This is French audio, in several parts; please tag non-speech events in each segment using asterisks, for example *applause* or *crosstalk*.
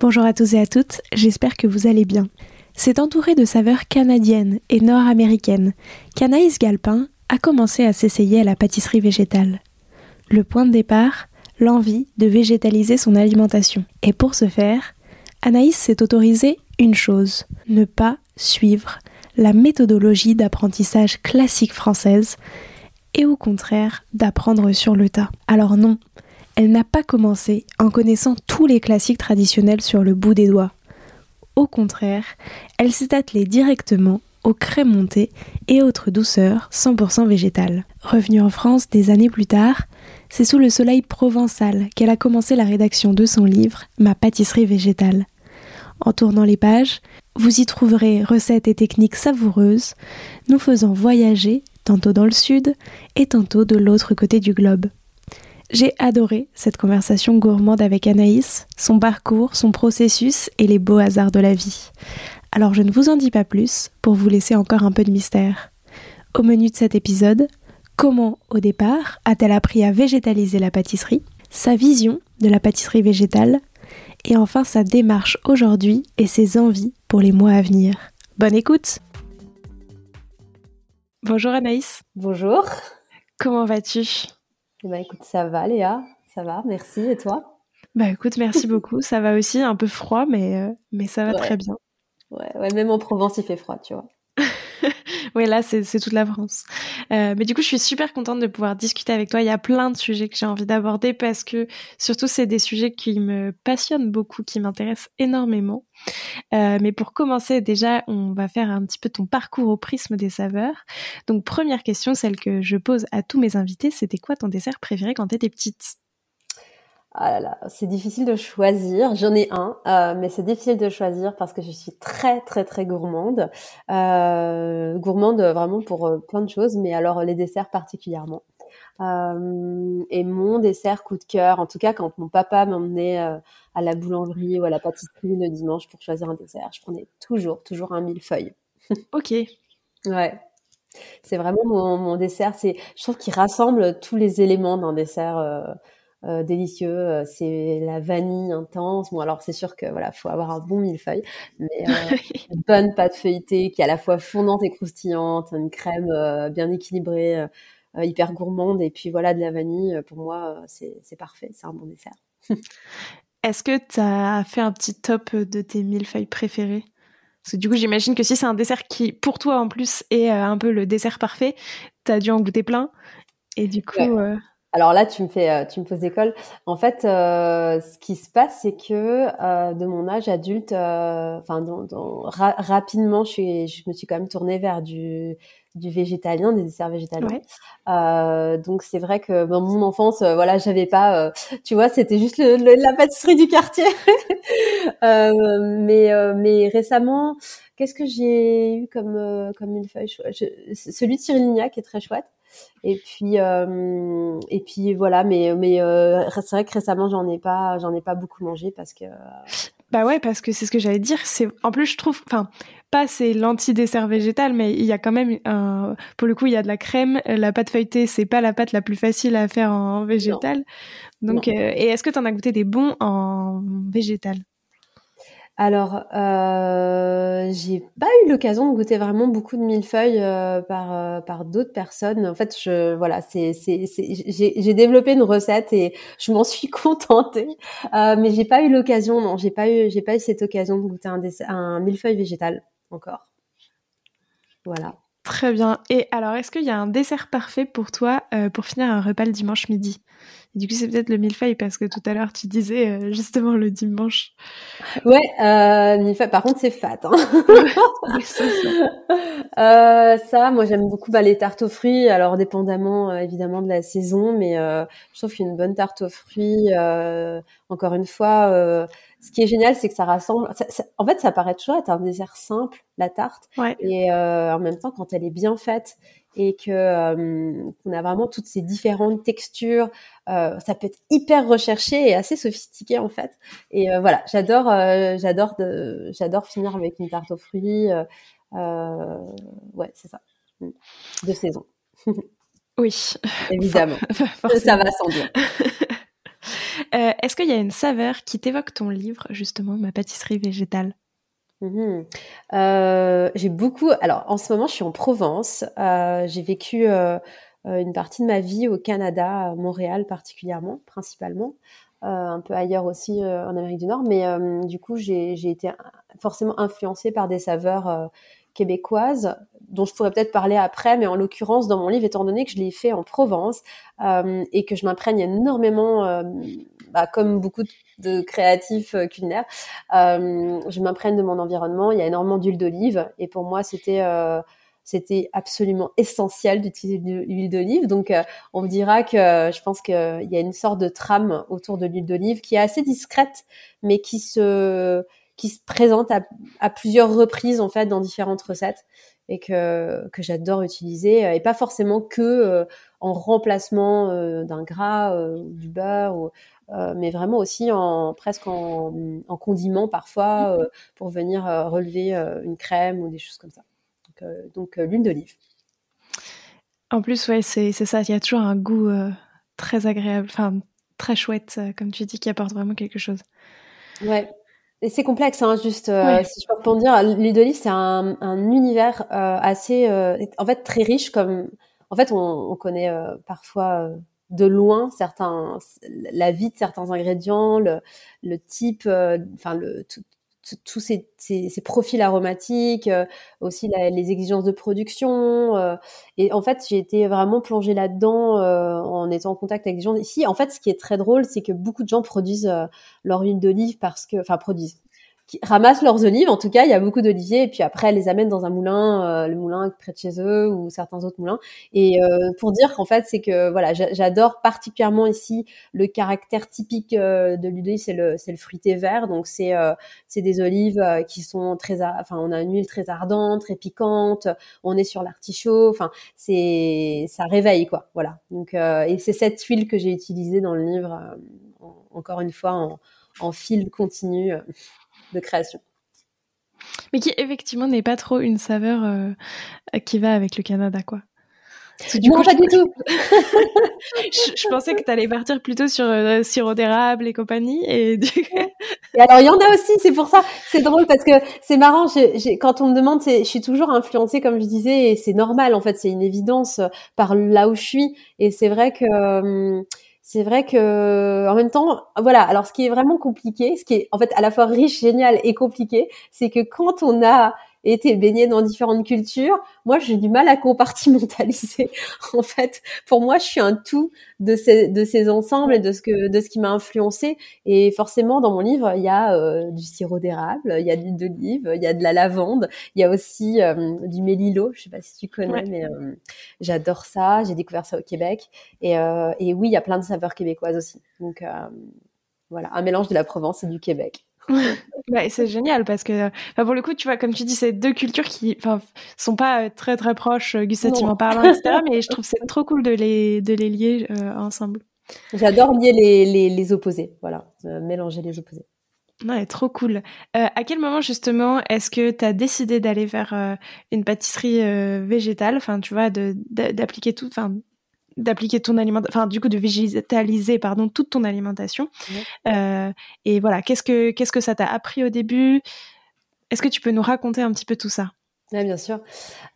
Bonjour à tous et à toutes, j'espère que vous allez bien. C'est entouré de saveurs canadiennes et nord-américaines qu'Anaïs Galpin a commencé à s'essayer à la pâtisserie végétale. Le point de départ, l'envie de végétaliser son alimentation. Et pour ce faire, Anaïs s'est autorisée une chose, ne pas suivre la méthodologie d'apprentissage classique française et au contraire d'apprendre sur le tas. Alors non, elle n'a pas commencé en connaissant tous les classiques traditionnels sur le bout des doigts. Au contraire, elle s'est attelée directement aux crèmes montées et autres douceurs 100% végétales. Revenue en France des années plus tard, c'est sous le soleil provençal qu'elle a commencé la rédaction de son livre Ma pâtisserie végétale. En tournant les pages, vous y trouverez recettes et techniques savoureuses, nous faisant voyager tantôt dans le sud et tantôt de l'autre côté du globe. J'ai adoré cette conversation gourmande avec Anaïs, son parcours, son processus et les beaux hasards de la vie. Alors je ne vous en dis pas plus pour vous laisser encore un peu de mystère. Au menu de cet épisode, comment au départ a-t-elle appris à végétaliser la pâtisserie, sa vision de la pâtisserie végétale, et enfin sa démarche aujourd'hui et ses envies pour les mois à venir? Bonne écoute Bonjour Anaïs. Bonjour. Comment vas-tu? Eh ben, écoute, ça va Léa, ça va, merci. Et toi? Bah écoute, merci beaucoup. Ça va aussi, un peu froid, mais, euh, mais ça va très bien. Ouais, ouais, même en Provence, il fait froid, tu vois. Oui, là, c'est toute la France. Euh, mais du coup, je suis super contente de pouvoir discuter avec toi. Il y a plein de sujets que j'ai envie d'aborder parce que surtout, c'est des sujets qui me passionnent beaucoup, qui m'intéressent énormément. Euh, mais pour commencer, déjà, on va faire un petit peu ton parcours au prisme des saveurs. Donc, première question, celle que je pose à tous mes invités, c'était quoi ton dessert préféré quand tu étais petite? Ah là là, c'est difficile de choisir. J'en ai un, euh, mais c'est difficile de choisir parce que je suis très très très gourmande. Euh, gourmande vraiment pour euh, plein de choses, mais alors les desserts particulièrement. Euh, et mon dessert coup de cœur, en tout cas quand mon papa m'emmenait euh, à la boulangerie ou à la pâtisserie le dimanche pour choisir un dessert, je prenais toujours toujours un millefeuille. *laughs* Ok. ouais. C'est vraiment mon, mon dessert. C'est, je trouve qu'il rassemble tous les éléments d'un dessert euh, délicieux. Euh, c'est la vanille intense. Bon, alors c'est sûr que voilà, faut avoir un bon millefeuille, mais euh, *laughs* une bonne pâte feuilletée qui est à la fois fondante et croustillante, une crème bien équilibrée, hyper gourmande, et puis voilà de la vanille. Pour moi, c'est parfait. C'est un bon dessert. *laughs* Est-ce que tu as fait un petit top de tes millefeuilles préférés parce que du coup, j'imagine que si c'est un dessert qui, pour toi en plus, est un peu le dessert parfait, tu as dû en goûter plein. Et du coup, alors là, tu me fais, euh, tu me poses d'école. En fait, euh, ce qui se passe, c'est que euh, de mon âge adulte, enfin, rapidement, je, suis, je me suis quand même tournée vers du, du végétalien, des desserts végétaliens. donc c'est vrai que dans mon enfance, voilà, j'avais pas, tu vois, c'était juste le, la pâtisserie du quartier. *laughs* mais mais récemment, qu'est-ce que j'ai eu comme comme une feuille Celui de Cyril Lignac est très chouette. Et puis euh, et puis voilà, mais mais euh, c'est vrai que récemment j'en ai pas j'en ai pas beaucoup mangé parce que bah ouais parce que c'est ce que j'allais dire. C'est en plus je trouve enfin pas c'est l'anti-dessert végétal, mais il y a quand même un, pour le coup il y a de la crème. La pâte feuilletée c'est pas la pâte la plus facile à faire en végétal. Donc euh, et est-ce que tu en as goûté des bons en végétal? Alors, euh, j'ai pas eu l'occasion de goûter vraiment beaucoup de millefeuilles euh, par euh, par d'autres personnes. En fait, voilà, j'ai développé une recette et je m'en suis *laughs* contentée, mais j'ai pas eu l'occasion. Non, j'ai pas eu pas eu cette occasion de goûter un millefeuille végétal encore. Voilà. Très bien. Et alors, est-ce qu'il y a un dessert parfait pour toi pour finir un repas le dimanche midi? Du coup, c'est peut-être le millefeuille parce que tout à l'heure, tu disais euh, justement le dimanche. Ouais, euh, millefeuille. Par contre, c'est fat. Hein. *laughs* euh, ça, moi, j'aime beaucoup bah, les tartes aux fruits. Alors, dépendamment évidemment de la saison, mais je trouve qu'une bonne tarte aux fruits, encore une fois, ce qui est génial, c'est que ça rassemble. en fait, ça paraît toujours être un dessert simple, la tarte. Ouais. Et en même temps, quand elle est bien faite et que euh, qu'on a vraiment toutes ces différentes textures. Euh, ça peut être hyper recherché et assez sophistiqué en fait. Et euh, voilà, j'adore, j'adore, j'adore finir avec une tarte aux fruits. ouais, c'est ça, de saison. oui, *laughs* évidemment, ça va sans dire. *laughs* Est-ce qu'il y a une saveur qui t'évoque ton livre, justement, ma pâtisserie végétale? Mmh euh, j'ai beaucoup. Alors, en ce moment, je suis en Provence. Euh, j'ai vécu euh, une partie de ma vie au Canada, à Montréal particulièrement, principalement, un peu ailleurs aussi en Amérique du Nord. Mais du coup, j'ai été forcément influencée par des saveurs québécoises dont je pourrais peut-être parler après, mais en l'occurrence dans mon livre, étant donné que je l'ai fait en Provence et que je m'imprègne énormément bah, comme beaucoup de créatifs euh, culinaires, euh, je m'imprègne de mon environnement. Il y a énormément d'huile d'olive et pour moi, c'était euh, c'était absolument essentiel d'utiliser l'huile d'olive. Donc, on me dira que je pense qu'il y a une sorte de trame autour de l'huile d'olive qui est assez discrète, mais qui se qui se présente à, à, plusieurs reprises en fait dans différentes recettes et que que j'adore utiliser et pas forcément que en remplacement d'un gras ou du beurre ou euh, mais vraiment aussi en presque en, en condiment parfois mhm. euh, pour venir euh, relever une crème ou des choses comme ça. Donc, donc l'huile d'olive. En plus, ouais, c'est ça. Il y a toujours un goût très agréable, enfin très chouette, comme tu dis, qui apporte vraiment quelque chose. Ouais. Et c'est complexe, hein, juste si je peux répondre dire, l'huile d'olive, c'est un, un, univers assez, en fait, très riche. Comme, en fait, on, on connaît parfois de loin certains la vie de certains ingrédients le, le type euh, enfin le tous ces, ces, profils aromatiques, euh, aussi les exigences de production. Euh, et en fait, j'ai été vraiment plongée là-dedans en étant en contact avec des gens. Ici, en fait, ce qui est très drôle, c'est que beaucoup de gens produisent leur huile d'olive parce que, enfin, produisent, qui ramassent leurs olives. En tout cas, il y a beaucoup d'oliviers et puis après, elles les amènent dans un moulin, euh, le moulin près de chez eux ou certains autres moulins. Et euh, pour dire qu'en fait, c'est que voilà, j'adore particulièrement ici le caractère typique euh, de l'huile c'est le c'est le fruité vert. Donc c'est c'est des olives qui sont très, enfin, on a une huile très ardente, très piquante. On est sur l'artichaut. Enfin, c'est ça réveille quoi. Voilà. Donc et c'est cette huile que j'ai utilisée dans le livre. encore une fois en, en fil continu de création. Mais qui effectivement n'est pas trop une saveur euh, qui va avec le Canada, quoi. Du non, pas du tout. *laughs* je, pensais que tu allais partir plutôt sur euh, sirop d'érable et compagnie. Et, et alors, il y en a aussi, c'est pour ça. C'est drôle parce que c'est marrant. quand on me demande, je suis toujours influencée, comme je disais, et c'est normal, en fait, c'est une évidence par là où je suis. Et c'est vrai que. Hum, c'est vrai que en même temps, voilà. Alors, ce qui est vraiment compliqué, ce qui est en fait à la fois riche, génial et compliqué, c'est que quand on a été baigné dans différentes cultures, moi j'ai du mal à compartimentaliser. *laughs* en fait, pour moi, je suis un tout de ces de ces ensembles et de ce que de ce qui m'a influencé. Et forcément, dans mon livre, il y a euh, du sirop d'érable, il y a de l'huile d'olive, il y a de la lavande, il y a aussi euh, du mélilo. Je sais pas si tu connais, mais euh, j'adore ça. J'ai découvert ça au Québec. Et, et oui, il y a plein de saveurs québécoises aussi. Donc voilà, un mélange de la Provence et du Québec. Bah, c'est génial parce que, pour le coup, tu vois, comme tu dis, c'est deux cultures qui, sont pas euh, très très proches euh, gustativement parlant, etc. mais je *laughs* trouve c'est trop cool de les de les lier euh, ensemble. J'adore lier les, les, les, opposés, voilà, mélanger les opposés. Ouais, trop cool. à quel moment justement est-ce que tu as décidé d'aller vers une pâtisserie végétale, enfin tu vois, d'appliquer tout, enfin d'appliquer ton alimentation, enfin du coup de végétaliser pardon toute ton alimentation. Euh, et voilà, qu'est-ce que qu'est-ce que ça t'a appris au début? Est-ce que tu peux nous raconter un petit peu tout ça? Oui, bien sûr.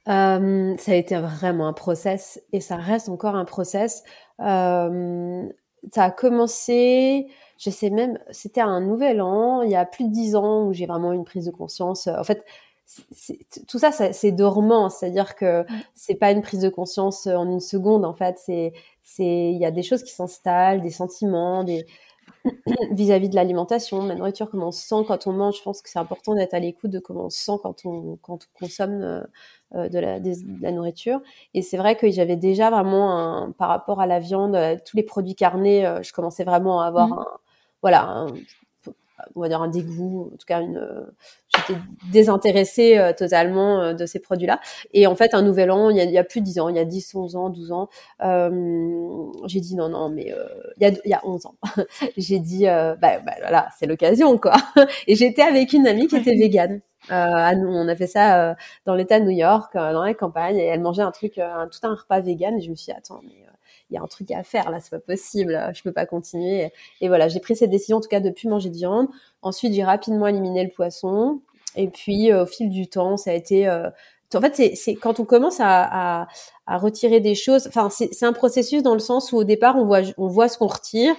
Euh, ça a été vraiment un process et ça reste encore un process. Euh, ça a commencé, je sais même, c'était un nouvel an, il y a plus de dix ans où j'ai vraiment une prise de conscience. En fait, tout ça, c'est dormant, c'est-à-dire que c'est pas une prise de conscience en une seconde. En fait, c'est c'est il y a des choses qui s'installent, des sentiments, des *clears throat* vis-à-vis de l'alimentation, de la nourriture, comment on se sent quand on mange. Je pense que c'est important d'être à l'écoute de comment on se sent quand on, quand on consomme euh, euh, de, la, de, la, nourriture. Et c'est vrai que j'avais déjà vraiment, un, par rapport à la viande, euh, tous les produits carnés, je commençais vraiment à avoir mmh. un, voilà, un, on va dire un dégoût, en tout cas une, j'étais désintéressée euh, totalement euh, de ces produits-là. Et en fait, un nouvel an, il y a, il y a plus de 10 ans, il y a 10, 11 ans, 12 ans, euh, j'ai dit non, non, mais euh, il, y a, il y a 11 ans, *laughs* j'ai dit, bah, bah, voilà, c'est l'occasion, quoi. *laughs* Et j'étais avec une amie qui était végane. Euh, on a fait ça dans l'État de New York, dans la campagne, et elle mangeait un truc, un, tout un repas vegan. Et je me suis dit, attends, mais il y a un truc à faire là, c'est pas possible, je peux pas continuer. Et voilà, j'ai pris cette décision en tout cas de plus manger de viande. Ensuite, j'ai rapidement éliminé le poisson. Et puis, euh, au fil du temps, ça a été euh, en fait, c'est quand on commence à, à, retirer des choses. Enfin, c'est un processus dans le sens où au départ, on voit, on voit ce qu'on retire.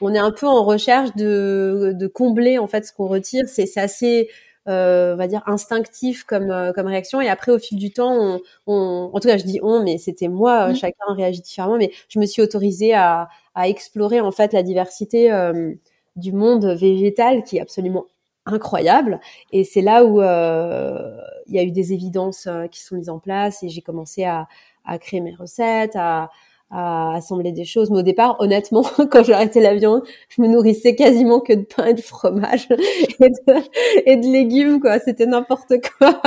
On est un peu en recherche de, de combler en fait ce qu'on retire. C'est assez on va dire instinctif comme euh, comme réaction et après au fil du temps on, on en tout cas je dis on mais c'était moi mmh. chacun réagit différemment mais je me suis autorisée à, à explorer en fait la diversité euh, du monde végétal qui est absolument incroyable et c'est là où il y a eu des évidences qui sont mises en place et j'ai commencé à, à créer mes recettes à à assembler des choses. Mais au départ, honnêtement, *laughs* quand j'ai arrêté la viande, je me nourrissais quasiment que de pain et de fromage *laughs* et de, légumes, quoi. C'était n'importe quoi.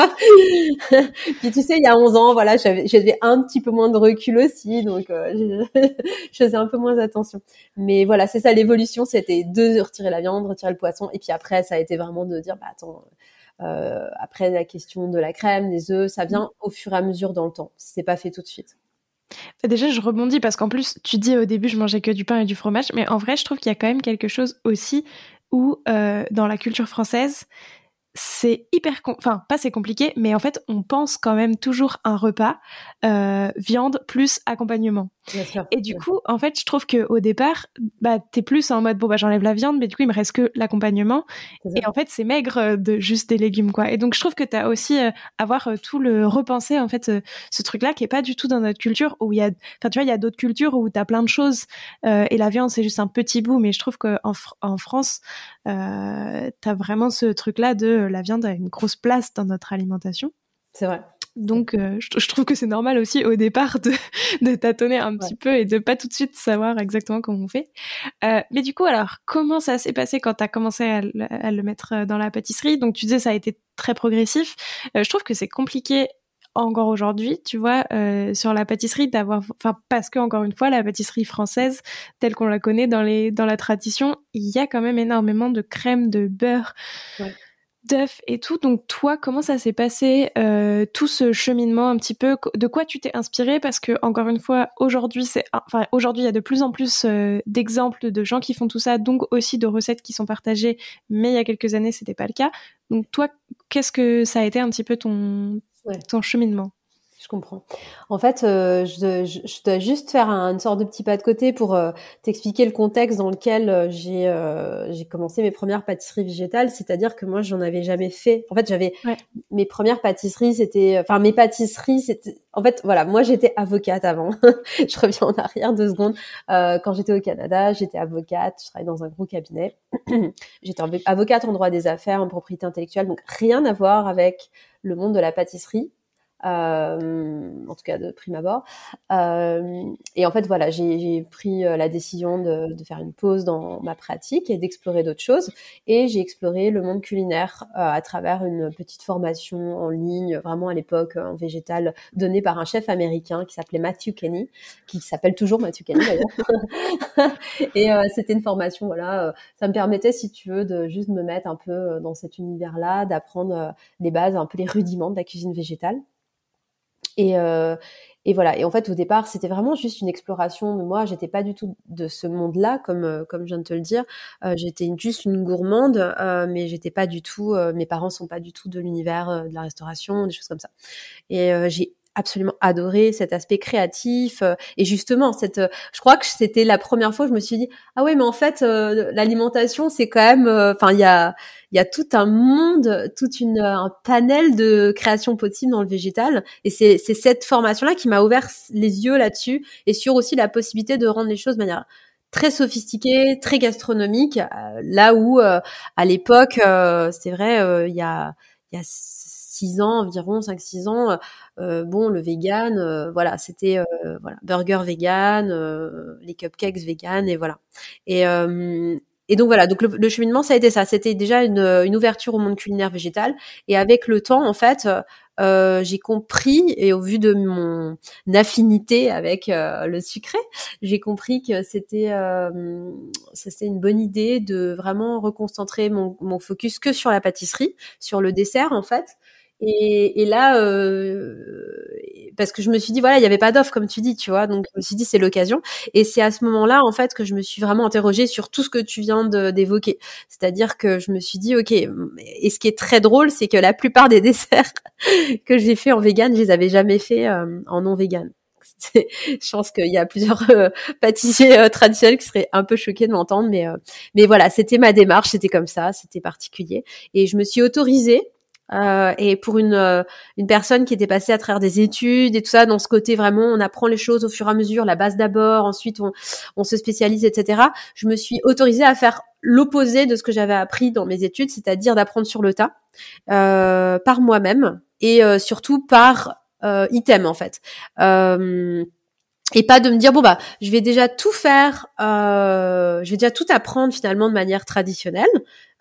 *laughs* Puis tu sais, il y a 11 ans, voilà, j'avais, un petit peu moins de recul aussi, donc euh, je, faisais un peu moins attention. Mais voilà, c'est ça l'évolution, c'était de retirer la viande, retirer le poisson, et puis après, ça a été vraiment de dire, bah attends. Euh, après la question de la crème, des œufs, ça vient au fur et à mesure dans le temps. C'est pas fait tout de suite. Bah, déjà, je rebondis parce qu'en plus, tu dis au début, je mangeais que du pain et du fromage, mais en vrai, je trouve qu'il y a quand même quelque chose aussi où, euh, dans la culture française, c'est hyper, enfin pas c'est compliqué, mais en fait on pense quand même toujours un repas euh, viande plus accompagnement. Et du coup, en fait, je trouve que au départ, bah t'es plus en mode bon bah j'enlève la viande, mais du coup il me reste que l'accompagnement. Et en fait c'est maigre euh, de juste des légumes quoi. Et donc je trouve que t'as aussi euh, avoir euh, tout le repenser en fait ce truc-là qui est pas du tout dans notre culture où il y a, enfin tu vois il y a d'autres cultures où t'as plein de choses et la viande c'est juste un petit bout, mais je trouve qu'en en France t'as vraiment ce truc-là de la viande a une grosse place dans notre alimentation. C'est vrai. Donc, euh, je, trouve que c'est normal aussi au départ de, *laughs* de tâtonner un petit peu et de pas tout de suite savoir exactement comment on fait. Euh, mais du coup, alors, comment ça s'est passé quand tu as commencé à, le mettre euh, dans la pâtisserie? Donc, tu disais ça a été très progressif. je trouve que c'est compliqué encore aujourd'hui, tu vois, sur la pâtisserie d'avoir, enfin parce que encore une fois, la pâtisserie française telle qu'on la connaît dans les dans la tradition, il y a quand même énormément de crème, de beurre. Ouais d'œufs et tout. Donc toi, comment ça s'est passé euh, tout ce cheminement un petit peu? De quoi tu t'es inspiré Parce que encore une fois, aujourd'hui, c'est enfin aujourd'hui, il y a de plus en plus euh, d'exemples de gens qui font tout ça, donc aussi de recettes qui sont partagées. Mais il y a quelques années, c'était pas le cas. Donc toi, qu'est-ce que ça a été un petit peu ton ton cheminement? Je comprends. En fait, euh, je, je, je, dois juste faire un, une sorte de petit pas de côté pour euh, t'expliquer le contexte dans lequel euh, j'ai j'ai commencé mes premières pâtisseries végétales. C'est-à-dire que moi, j'en avais jamais fait. En fait, j'avais mes premières pâtisseries, c'était, enfin mes pâtisseries, c'était. En fait, voilà, moi j'étais avocate avant. *laughs* je reviens en arrière deux secondes. quand j'étais au Canada, j'étais avocate. Je travaillais dans un gros cabinet. *clears throat* j'étais avocate en droit des affaires, en propriété intellectuelle, donc rien à voir avec le monde de la pâtisserie euh, en tout cas de prime abord. Euh, et en fait, voilà, j'ai pris euh, la décision de, de, faire une pause dans ma pratique et d'explorer d'autres choses. Et j'ai exploré le monde culinaire euh, à travers une petite formation en ligne, vraiment à l'époque en végétal, donnée par un chef américain qui s'appelait Matthew Kenny, qui s'appelle toujours Matthew Kenny d'ailleurs. *laughs* et c'était une formation, voilà, ça me permettait, si tu veux, de juste me mettre un peu dans cet univers-là, d'apprendre les bases, un peu les rudiments de la cuisine végétale. Et, euh, et voilà. Et en fait, au départ, c'était vraiment juste une exploration de moi. J'étais pas du tout de ce monde-là, comme euh, comme je viens de te le dire. Euh, j'étais juste une gourmande, euh, mais j'étais pas du tout. Euh, mes parents sont pas du tout de l'univers euh, de la restauration, des choses comme ça. Et j'ai absolument adoré cet aspect créatif et justement cette je crois que c'était la première fois que je me suis dit ah ouais mais en fait l'alimentation c'est quand même enfin il y a il y a tout un monde, tout une, un panel de créations possibles dans le végétal. Et c'est cette formation-là qui m'a ouvert les yeux là-dessus et sur aussi la possibilité de rendre les choses de manière très sophistiquée, très gastronomique. Euh, là où, euh, à l'époque, c'est vrai, il y a, il y a six ans environ, 5-6 ans, euh, bon, le vegan, euh, voilà, c'était euh, voilà, burger vegan, les cupcakes vegan et voilà. Et et donc voilà, donc le, cheminement ça a été ça, c'était déjà une, une, ouverture au monde culinaire végétal. Et avec le temps, en fait, euh, j'ai compris et au vu de mon affinité avec le sucré, j'ai compris que c'était euh, c'était une bonne idée de vraiment reconcentrer mon, mon, focus que sur la pâtisserie, sur le dessert en fait, et, et là, euh, parce que je me suis dit, voilà, il n'y avait pas d'offre, comme tu dis, tu vois. Donc, je me suis dit, c'est l'occasion. Et c'est à ce moment-là, en fait, que je me suis vraiment interrogée sur tout ce que tu viens d'évoquer. C'est-à-dire que je me suis dit, OK, et ce qui est très drôle, c'est que la plupart des desserts *laughs* que j'ai fait en vegan, je les avais jamais fait euh, en non vegan. je pense qu'il y a plusieurs euh, pâtissiers traditionnels qui seraient un peu choqués de m'entendre, mais mais voilà, c'était ma démarche, c'était comme ça, c'était particulier, et je me suis autorisée euh, et pour une, euh, une personne qui était passée à travers des études et tout ça, dans ce côté vraiment, on apprend les choses au fur et à mesure, la base d'abord, ensuite on, on se spécialise, etc. Je me suis autorisée à faire l'opposé de ce que j'avais appris dans mes études, c'est-à-dire d'apprendre sur le tas, euh, par moi-même et euh, surtout par item en fait et pas de me dire bon bah je vais déjà tout faire euh, je vais déjà tout apprendre finalement de manière traditionnelle.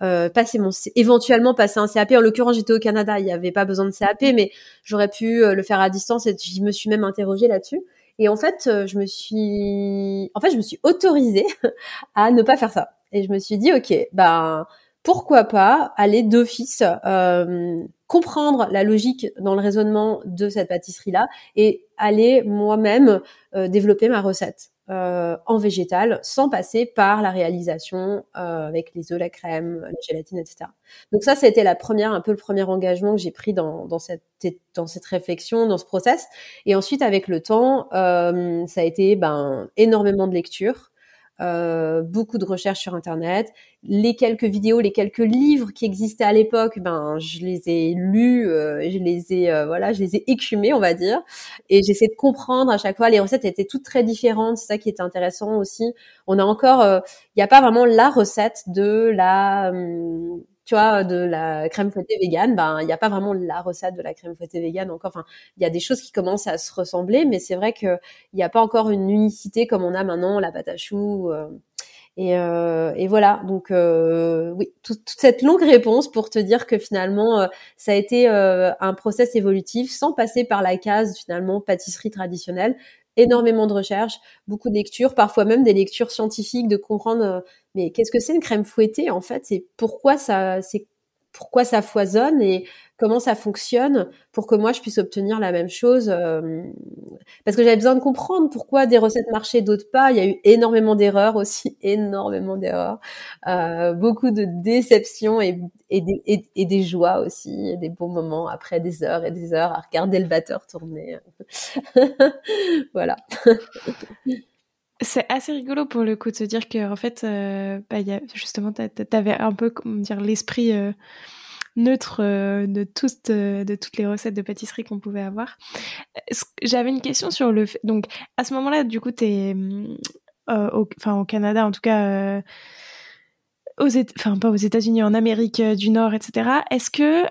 Euh, passer mon éventuellement passer un CAP en l'occurrence j'étais au Canada il n'y avait pas besoin de CAP mais j'aurais pu euh, le faire à distance et je me suis même interrogée là-dessus. Et en fait euh, je me suis en fait je me suis autorisée *laughs* à ne pas faire ça. Et je me suis dit ok ben pourquoi pas aller d'office euh, comprendre la logique dans le raisonnement de cette pâtisserie-là et aller moi-même euh, développer ma recette euh, en végétal sans passer par la réalisation euh, avec les œufs, la crème, la gélatine, etc. Donc ça, c'était la première, un peu le premier engagement que j'ai pris dans, dans, cette, dans cette réflexion, dans ce process. Et ensuite, avec le temps, euh, ça a été ben, énormément de lectures. Euh, beaucoup de recherches sur internet, les quelques vidéos, les quelques livres qui existaient à l'époque, ben je les ai lus, euh, je les ai euh, voilà, je les ai écumés, on va dire, et j'essaie de comprendre à chaque fois. Les recettes étaient toutes très différentes, c'est ça qui était intéressant aussi. On a encore, il n'y a pas vraiment la recette de la hum, tu vois, de la crème fouettée végane, ben il n'y a pas vraiment la recette de la crème fouettée végane encore. Enfin, il y a des choses qui commencent à se ressembler, mais c'est vrai qu'il n'y a pas encore une unicité comme on a maintenant la pâte à choux. Euh, et, euh, et, voilà, donc euh, oui, toute cette longue réponse pour te dire que finalement, euh, ça a été euh, un process évolutif sans passer par la case finalement pâtisserie traditionnelle, énormément de recherches, beaucoup de lectures, parfois même des lectures scientifiques, de comprendre euh, mais qu'est-ce que c'est une crème fouettée en fait, c'est pourquoi ça c'est pourquoi ça foisonne et comment ça fonctionne pour que moi je puisse obtenir la même chose. Euh, parce que j'avais besoin de comprendre pourquoi des recettes marchaient, d'autres pas. Il y a eu énormément d'erreurs aussi, *laughs* énormément d'erreurs, euh, beaucoup de déceptions et, des, joies aussi, des bons moments après des heures et des heures à regarder le batteur tourner. *laughs* voilà. *laughs* C'est assez rigolo pour le coup de se dire que en fait, euh, bah, y justement, t'avais un peu, comment dire, l'esprit euh, neutre euh, de toutes de toutes les recettes de pâtisserie qu'on pouvait avoir. J'avais une question sur le fait. Donc, à ce moment-là, du coup, t'es, enfin, au Canada, en tout cas. Aux, enfin pas aux États-Unis, en Amérique du Nord, etc. Est-ce que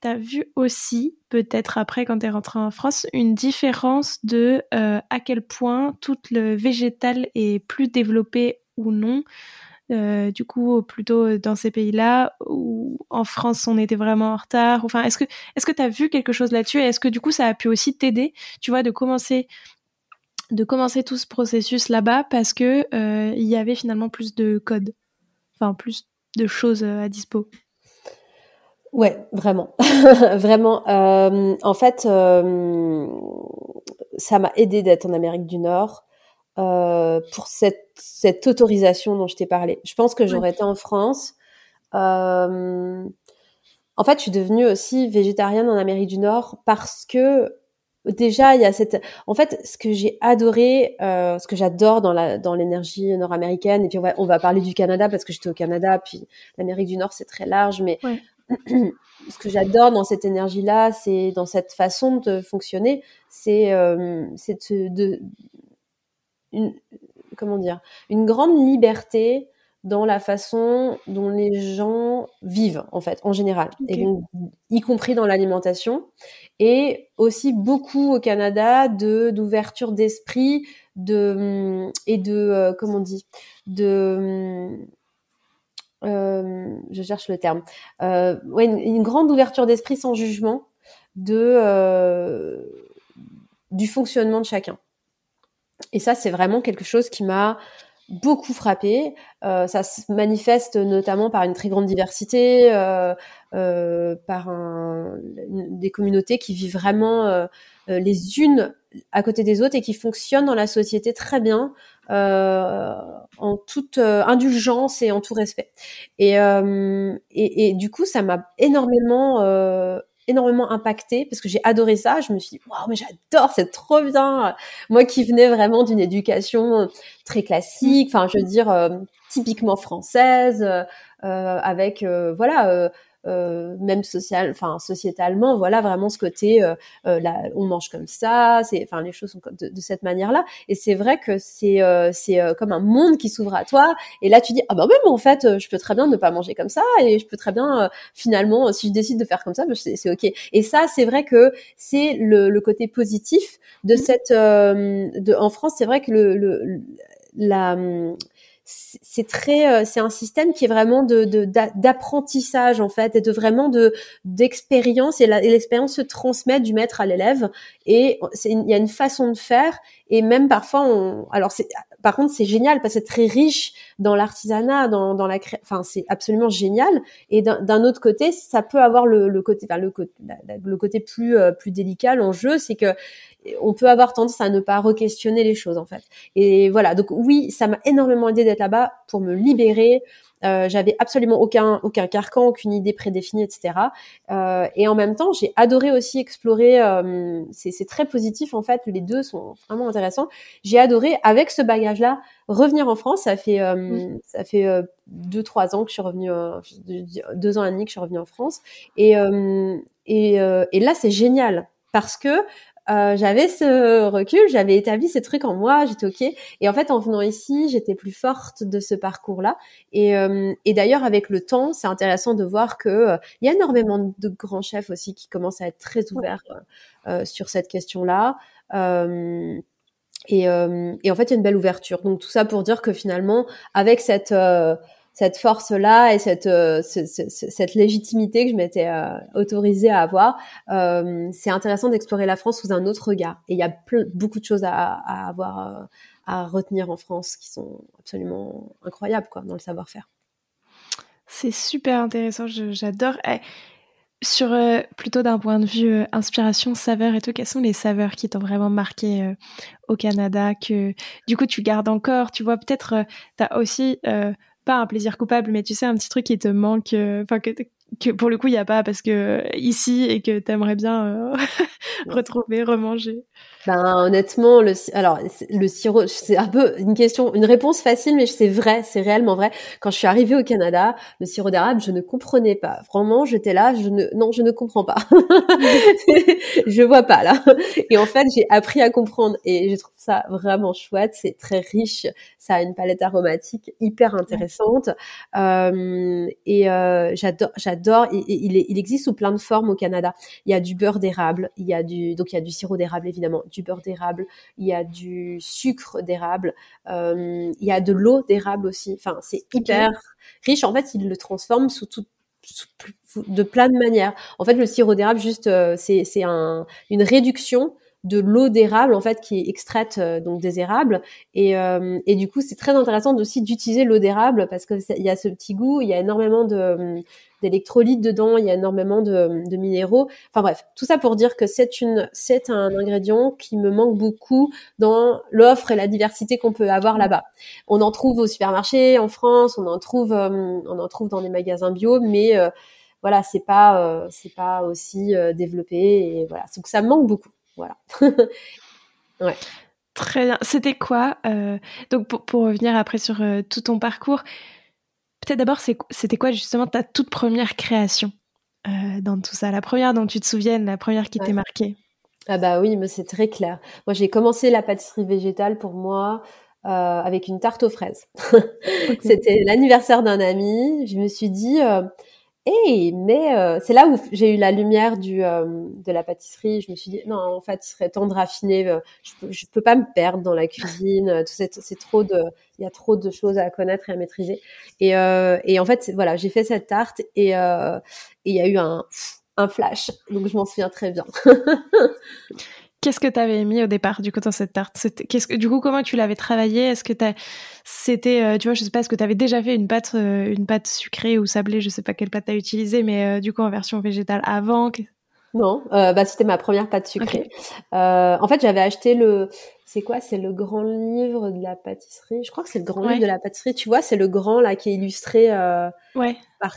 tu as vu aussi, peut-être après quand tu es rentré en France, une différence de euh, à quel point tout le végétal est plus développé ou non euh, du coup plutôt dans ces pays-là ou en France on était vraiment en retard? Enfin est-ce que est-ce que tu as vu quelque chose là-dessus? Est-ce que du coup ça a pu aussi t'aider tu vois de commencer de commencer tout ce processus là-bas parce que euh, il y avait finalement plus de codes? Enfin plus de choses à dispo Ouais, vraiment, *laughs* vraiment. Euh, en fait, euh, ça m'a aidé d'être en Amérique du Nord euh, pour cette, cette autorisation dont je t'ai parlé. Je pense que j'aurais été en France. en fait, je suis devenue aussi végétarienne en Amérique du Nord parce que déjà il y a cette en fait ce que j'ai adoré euh, ce que j'adore dans la dans l'énergie nord-américaine et puis on va, on va parler du Canada parce que j'étais au Canada puis l'Amérique du Nord c'est très large mais *clears throat* ce que j'adore dans cette énergie là c'est dans cette façon de fonctionner c'est euh, c'est de, une, comment dire une grande liberté dans la façon dont les gens vivent en fait en général. Et y compris dans l'alimentation. Et aussi beaucoup au Canada de d'ouverture d'esprit de et de euh, comment on dit de euh, je cherche le terme. Euh, ouais, une, grande ouverture d'esprit sans jugement de du fonctionnement de chacun. Et ça c'est vraiment quelque chose qui m'a beaucoup frappé. Euh, ça se manifeste notamment par une très grande diversité, euh, euh, par un, des communautés qui vivent vraiment euh, euh, les unes à côté des autres et qui fonctionnent dans la société très bien, euh, en toute indulgence et en tout respect. Et, et, et, du coup, ça m'a énormément énormément impacté parce que j'ai adoré ça. Je me suis dit, waouh, mais j'adore, c'est trop bien. Moi qui venais vraiment d'une éducation très classique, enfin, je veux dire, euh, typiquement française, euh, avec, euh, voilà, euh, même social, enfin sociétalement, voilà vraiment ce côté, euh, euh on mange comme ça, c'est, enfin les choses sont de, de cette manière-là. Et c'est vrai que c'est euh, c'est comme un monde qui s'ouvre à toi. Et là tu dis ah bah même en fait je peux très bien ne pas manger comme ça et je peux très bien finalement si je décide de faire comme ça, bah, c'est ok. Et ça c'est vrai que c'est le, le, côté positif de mmh. cette, de, en France c'est vrai que le, le la c'est très euh, c'est un système qui est vraiment de d'apprentissage en fait et de vraiment de d'expérience et l'expérience se transmet du maître à l'élève et il y a une façon de faire et même parfois on alors c'est par contre c'est génial parce que c'est très riche dans l'artisanat dans dans la enfin c'est absolument génial et d'un autre côté ça peut avoir le, le côté enfin, le, le côté plus euh, plus délicat l'enjeu c'est que on peut avoir tendance à ne pas re-questionner les choses en fait. Et voilà, donc oui, ça m'a énormément aidé d'être là-bas pour me libérer. Euh, j'avais absolument aucun aucun carcan, aucune idée prédéfinie, etc. Euh, et en même temps, j'ai adoré aussi explorer. Euh, c'est très positif en fait. Les deux sont vraiment intéressants. J'ai adoré avec ce bagage-là revenir en France. Ça fait ça fait deux trois ans que je suis revenue, deux ans et demi que je suis revenue en France. Et et, et là, c'est génial parce que euh, j'avais ce recul, j'avais établi ces trucs en moi, j'étais ok. Et en fait, en venant ici, j'étais plus forte de ce parcours-là. Et, euh, et d'ailleurs, avec le temps, c'est intéressant de voir que euh, il y a énormément de grands chefs aussi qui commencent à être très ouverts sur cette question-là. Et, et, en fait, il y a une belle ouverture. Donc tout ça pour dire que finalement, avec cette cette force-là et cette, euh, cette légitimité que je m'étais euh, autorisée à avoir, euh, c'est intéressant d'explorer la France sous un autre regard. Et il y a beaucoup de choses à, avoir, à retenir en France qui sont absolument incroyables quoi, dans le savoir-faire. C'est super intéressant, j'adore. Eh, sur plutôt d'un point de vue inspiration, saveur et tout, quelles sont les saveurs qui t'ont vraiment marqué au Canada que du coup tu gardes encore Tu vois, peut-être tu as aussi pas un plaisir coupable, mais tu sais, un petit truc qui te manque, euh, enfin, que, que pour le coup, il n'y a pas parce que ici et que tu aimerais bien euh, *laughs* retrouver, remanger. Ben honnêtement, le alors le sirop, c'est un peu une question, une réponse facile, mais c'est vrai, c'est réellement vrai. Quand je suis arrivée au Canada, le sirop d'érable, je ne comprenais pas. Vraiment, j'étais là, je ne, non, je ne comprends pas. *laughs* je vois pas là. Et en fait, j'ai appris à comprendre et je trouve ça vraiment chouette. C'est très riche, ça a une palette aromatique hyper intéressante euh, et euh, j'adore, j'adore. Il, il, il existe sous plein de formes au Canada. Il y a du beurre d'érable, il y a du, donc il y a du sirop d'érable évidemment du beurre d'érable, il y a du sucre d'érable, euh, il y a de l'eau d'érable aussi. Enfin, c'est hyper riche. En fait, il le transforme sous tout, de plein de manières. En fait, le sirop d'érable, juste, euh, c'est un, une réduction de l'eau d'érable en fait qui est extraite euh, donc des érables et, et du coup c'est très intéressant aussi d'utiliser l'eau d'érable parce que il y a ce petit goût il y a énormément de d'électrolytes dedans, il y a énormément de, de, minéraux. Enfin bref, tout ça pour dire que c'est une, c'est un ingrédient qui me manque beaucoup dans l'offre et la diversité qu'on peut avoir là-bas. On en trouve au supermarché en France, on en trouve, euh, on en trouve dans des magasins bio, mais euh, voilà, c'est pas, euh, c'est pas aussi développé et voilà. Donc ça me manque beaucoup. Voilà. *laughs* ouais. Très bien. C'était quoi Donc pour, pour, revenir après sur tout ton parcours, peut-être d'abord c'était quoi justement ta toute première création dans tout ça, la première dont tu te souviennes, la première qui t'est marquée? Ah bah oui, mais c'est très clair. Moi j'ai commencé la pâtisserie végétale pour moi euh, avec une tarte aux fraises. *laughs* C'était l'anniversaire d'un ami. Je me suis dit, mais euh, c'est là où j'ai eu la lumière euh, de la pâtisserie. Je me suis dit, non, en fait, il serait temps de raffiner. Euh, je peux, peux pas me perdre dans la cuisine. C'est, trop de, il y a trop de choses à connaître et à maîtriser. Et, et en fait, voilà, j'ai fait cette tarte et il y a eu un un flash. Donc je m'en souviens très bien. *laughs* Qu'est-ce que tu avais mis au départ du coup dans cette tarte? Qu'est-ce que du coup comment tu l'avais travaillé? Est-ce que c'était euh, tu vois je sais pas est-ce que tu avais déjà fait une pâte euh, une pâte sucrée ou sablée? Je sais pas quelle pâte tu as utilisé mais euh, du coup en version végétale avant Non, bah c'était ma première pâte sucrée. en fait j'avais acheté le c'est quoi? C'est le grand livre de la pâtisserie. Je crois que c'est le grand livre de la pâtisserie. Tu vois, c'est le grand là qui est illustré ouais. par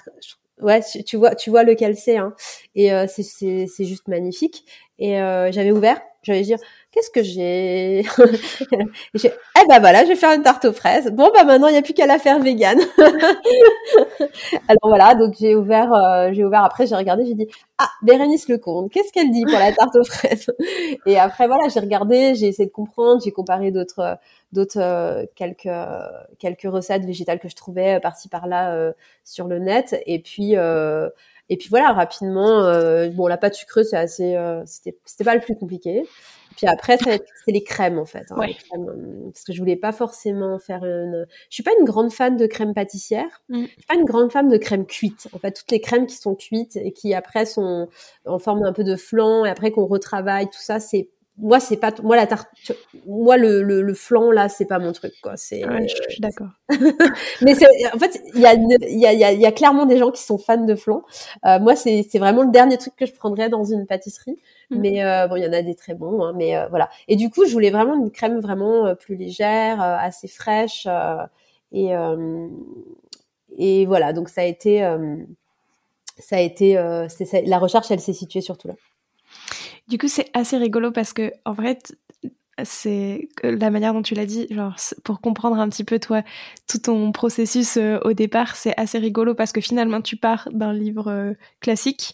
Ouais, tu vois, tu vois lequel c'est, hein. Et c'est c'est juste magnifique. Et j'avais ouvert, j'allais dire qu'est-ce que *laughs* j'ai? Eh ben voilà, je vais faire une tarte aux fraises. Bon bah maintenant il n'y a plus qu'à la faire vegan. *laughs* Alors voilà, donc j'ai ouvert, euh, j'ai ouvert. Après j'ai regardé, j'ai dit ah Bérénice Lecomte, qu'est-ce qu'elle dit pour la tarte aux fraises? *laughs* Et après voilà, j'ai regardé, j'ai essayé de comprendre, j'ai comparé d'autres, d'autres euh, quelques quelques recettes végétales que je trouvais par-ci par-là euh, sur le net. Et puis et puis voilà, rapidement, bon la pâte sucrée c'est assez, c'était c'était pas le plus compliqué. Puis après, c'est les crèmes en fait. Hein, euh, parce que je voulais pas forcément faire une. Je suis pas une grande fan de crème pâtissière. Mm. Je suis pas une grande fan de crème cuite. En fait, toutes les crèmes qui sont cuites et qui après sont en forme un peu de flan et après qu'on retravaille, tout ça, c'est moi c'est pas moi la tarte moi le, le, le flan là c'est pas mon truc quoi. C'est je suis d'accord *laughs* mais c'est en fait il y a il y a il y a clairement des gens qui sont fans de flan. Euh, moi c'est c'est vraiment le dernier truc que je prendrais dans une pâtisserie. Mm. mais euh, bon il y en a des très bons hein, mais euh, voilà. Et du coup je voulais vraiment une crème vraiment euh, plus légère assez fraîche et et voilà. Donc ça a été ça a été c'est la recherche elle s'est située surtout là du coup, c'est assez rigolo parce que, en vrai, c'est la manière dont tu l'as dit, genre, pour comprendre un petit peu, toi, tout ton processus euh, au départ, c'est assez rigolo parce que finalement, tu pars d'un livre euh, classique.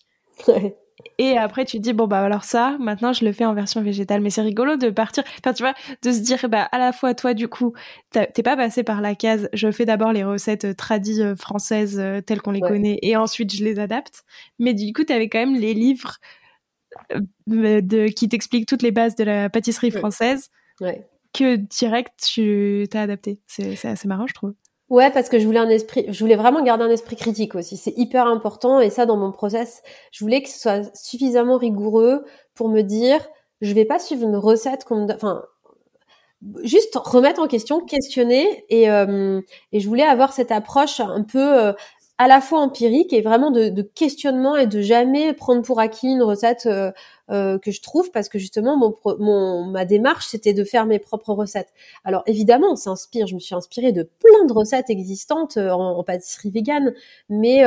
Et après, tu te dis, bon, bah, alors ça, maintenant, je le fais en version végétale. Mais c'est rigolo de partir, enfin, tu vois, de se dire, bah, à la fois, toi, du coup, t'es pas passé par la case, je fais d'abord les recettes euh, tradies françaises telles qu'on les connaît et ensuite je les adapte. Mais du coup, t'avais quand même les livres de, qui t'explique toutes les bases de la pâtisserie française que direct tu t'as adapté. C'est assez marrant, je trouve. Ouais, parce que je voulais un esprit, je voulais vraiment garder un esprit critique aussi. C'est hyper important et ça dans mon process, je voulais que ce soit suffisamment rigoureux pour me dire, je vais pas suivre une recette comme, enfin, juste remettre en question, questionner et euh, et je voulais avoir cette approche un peu euh, à la fois empirique et vraiment de, questionnement et de jamais prendre pour acquis une recette euh, euh, que je trouve parce que justement mon, mon ma démarche c'était de faire mes propres recettes. Alors évidemment on s'inspire, je me suis inspirée de plein de recettes existantes euh, en, pâtisserie végane, mais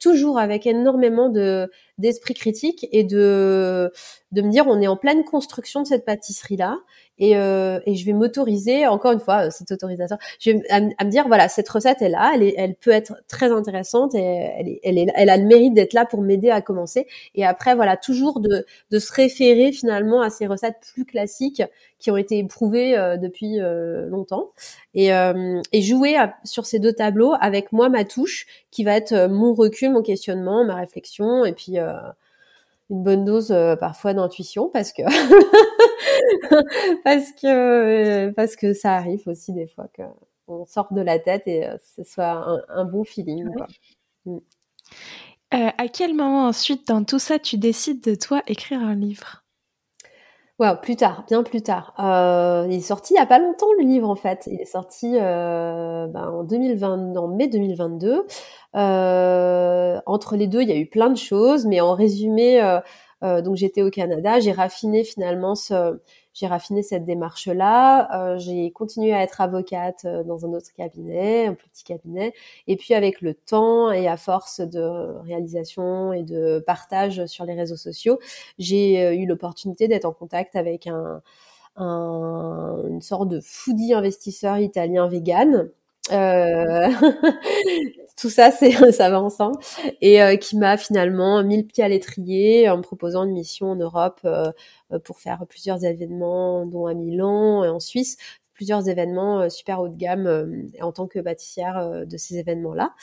toujours avec énormément de d'esprit critique et de de me dire on est en pleine construction de cette pâtisserie là et, euh, et je vais m'autoriser, encore une fois, cet autorisateur, je vais à, me dire voilà cette recette est là, elle, est, elle peut être très intéressante et elle, est, elle, est, elle a le mérite d'être là pour m'aider à commencer. Et après voilà toujours de, de se référer finalement à ces recettes plus classiques qui ont été éprouvées euh, depuis euh, longtemps et, euh, et jouer sur ces deux tableaux avec moi ma touche qui va être mon recul, mon questionnement, ma réflexion et puis une bonne dose parfois d'intuition parce que *laughs* parce que parce que ça arrive aussi des fois que on sort de la tête et ce soit un, bon feeling. Mm. Euh, à quel moment ensuite dans tout ça tu décides de toi écrire un livre? Wow, plus tard, bien plus tard. Euh, il est sorti il y a pas longtemps le livre en fait. Il est sorti euh, ben, en 2020, en mai 2022. Euh, entre les deux, il y a eu plein de choses, mais en résumé, donc j'étais au Canada, j'ai raffiné finalement ce, j'ai raffiné cette démarche-là. j'ai continué à être avocate dans un autre cabinet, un petit cabinet. Et puis avec le temps et à force de réalisation et de partage sur les réseaux sociaux, j'ai eu l'opportunité d'être en contact avec un, un, une sorte de foodie investisseur italien vegan. Euh, *laughs* tout ça, c'est *laughs* ça va ensemble, et euh, qui m'a finalement mis le pied à l'étrier en me proposant une mission en Europe euh, pour faire plusieurs événements, dont à Milan et en Suisse, plusieurs événements euh, super haut de gamme euh, en tant que pâtissière euh, de ces événements-là.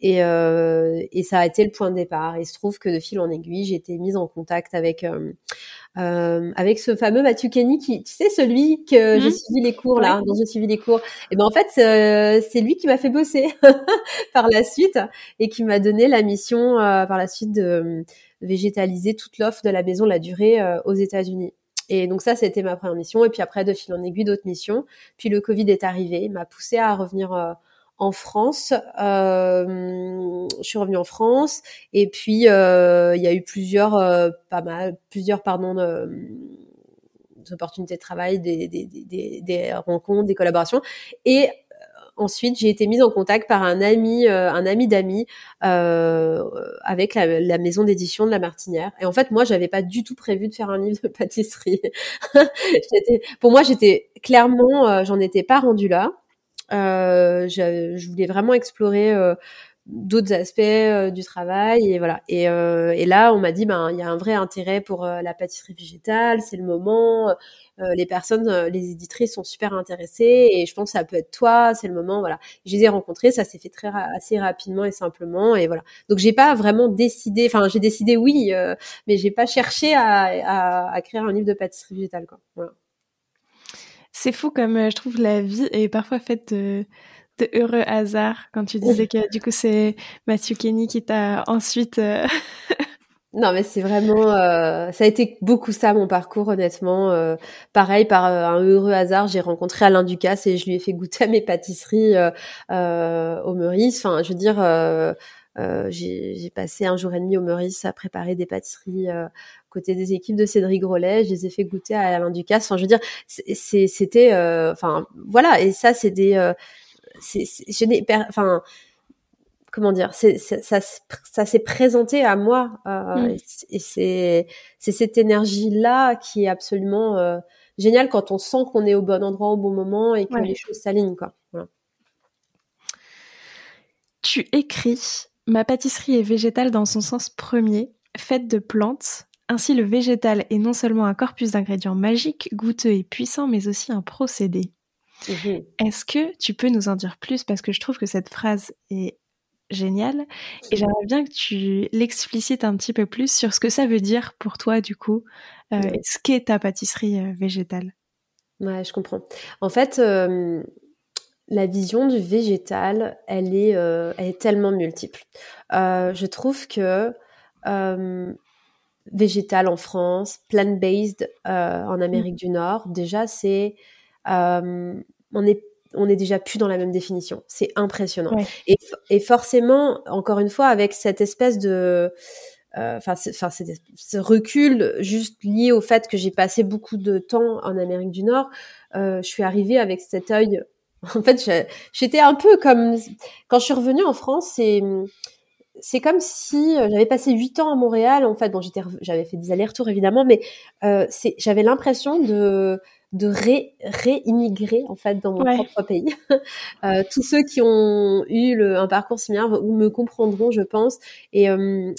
Et, et, ça a été le point de départ. Il se trouve que de fil en aiguille, j'ai été mise en contact avec euh, avec ce fameux Mathieu Kenny qui, tu sais, celui que j'ai mmh. suivi les cours là, dont j'ai suivi les cours. Et ben en fait, c'est lui qui m'a fait bosser *laughs* par la suite et qui m'a donné la mission par la suite de végétaliser toute l'offre de la maison la durée aux États-Unis. Et donc ça, c'était ma première mission. Et puis après, de fil en aiguille, d'autres missions. Puis le Covid est arrivé, m'a poussé à revenir euh, en France. Euh, je suis revenue en France. Et puis euh, il y a eu plusieurs, pas mal, plusieurs pardon. opportunités de travail, des, des, des, des rencontres, des collaborations. Et ensuite, j'ai été mise en contact par un ami, euh, un ami d'amis, euh, avec la, maison d'édition de La Martinière. Et en fait, moi, j'avais pas du tout prévu de faire un livre de *laughs* pâtisserie. pour moi, j'étais clairement, euh, j'en étais pas rendue là. Je, je, voulais vraiment explorer d'autres aspects du travail et voilà et, et là on m'a dit ben il y a un vrai intérêt pour la pâtisserie végétale c'est le moment euh, les personnes, euh, les éditrices sont super intéressées et je pense que ça peut être toi, c'est le moment, voilà. Je les ai rencontrés, ça s'est fait très assez rapidement et simplement et voilà. Donc j'ai pas vraiment décidé, enfin j'ai décidé oui, euh, mais j'ai pas cherché à, à, créer un livre de pâtisserie végétale quoi. C'est fou comme je trouve la vie est parfois faite heureux hasards quand tu disais que du coup c'est Mathieu Kenny qui t'a ensuite *laughs* Non, mais c'est vraiment, euh, ça a été beaucoup ça mon parcours honnêtement. Euh, pareil, par euh, un heureux hasard, j'ai rencontré Alain Ducasse et je lui ai fait goûter à mes pâtisseries au Meurice. Enfin, je veux dire, j'ai passé un jour et demi au Meurice à préparer des pâtisseries côté des équipes de Cédric Grolet. Je les ai fait goûter à Alain Ducasse. Enfin, je veux dire, c'était, enfin, voilà. Et ça, c'est des, c'est, je n'ai, enfin comment dire, c'est, ça, ça s'est présenté à moi euh, mm. et c'est, c'est cette énergie-là qui est absolument euh, géniale quand on sent qu'on est au bon endroit au bon moment et que les choses s'alignent. Quoi. Tu écris Ma pâtisserie est végétale dans son sens premier, faite de plantes. Ainsi, le végétal est non seulement un corpus d'ingrédients magiques, goûteux et puissants, mais aussi un procédé. Mm-hmm. Est-ce que tu peux nous en dire plus? Parce que je trouve que cette phrase est génial. Et j'aimerais bien que tu l'explicites un petit peu plus sur ce que ça veut dire pour toi, du coup, euh, ce qu'est ta pâtisserie euh, végétale. Ouais, je comprends. En fait, euh, la vision du végétal, elle est, elle est tellement multiple. je trouve que végétal en France, plant-based en mmh. Amérique du Nord, déjà, c'est on est on est déjà plus dans la même définition. C'est impressionnant. Et, forcément, encore une fois, avec cette espèce de, euh, enfin, ce recul juste lié au fait que j'ai passé beaucoup de temps en Amérique du Nord, euh, je suis arrivée avec cet œil. *laughs* En fait, j'étais un peu comme quand je suis revenue en France, c'est c'est comme si euh, j'avais passé huit ans à Montréal. En fait, bon, j'étais, j'avais fait des allers-retours évidemment, mais euh, c'est, j'avais l'impression de de ré, réimmigrer en fait dans mon propre pays. *laughs* euh, tous ceux qui ont eu le, un parcours similaire me comprendront, je pense. Et euh,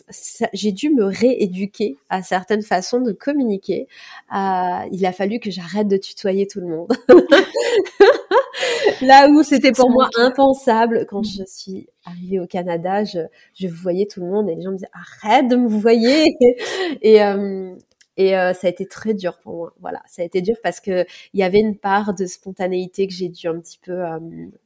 j'ai dû me rééduquer à certaines façons de communiquer. Euh, il a fallu que j'arrête de tutoyer tout le monde. *laughs* Là où c'était pour moi impensable quand je suis arrivée au Canada, je, je voyais tout le monde et les gens me disaient arrête de me voyer *laughs* et euh, et euh, ça a été très dur pour moi. Voilà, ça a été dur parce que il y avait une part de spontanéité que j'ai dû un petit peu euh,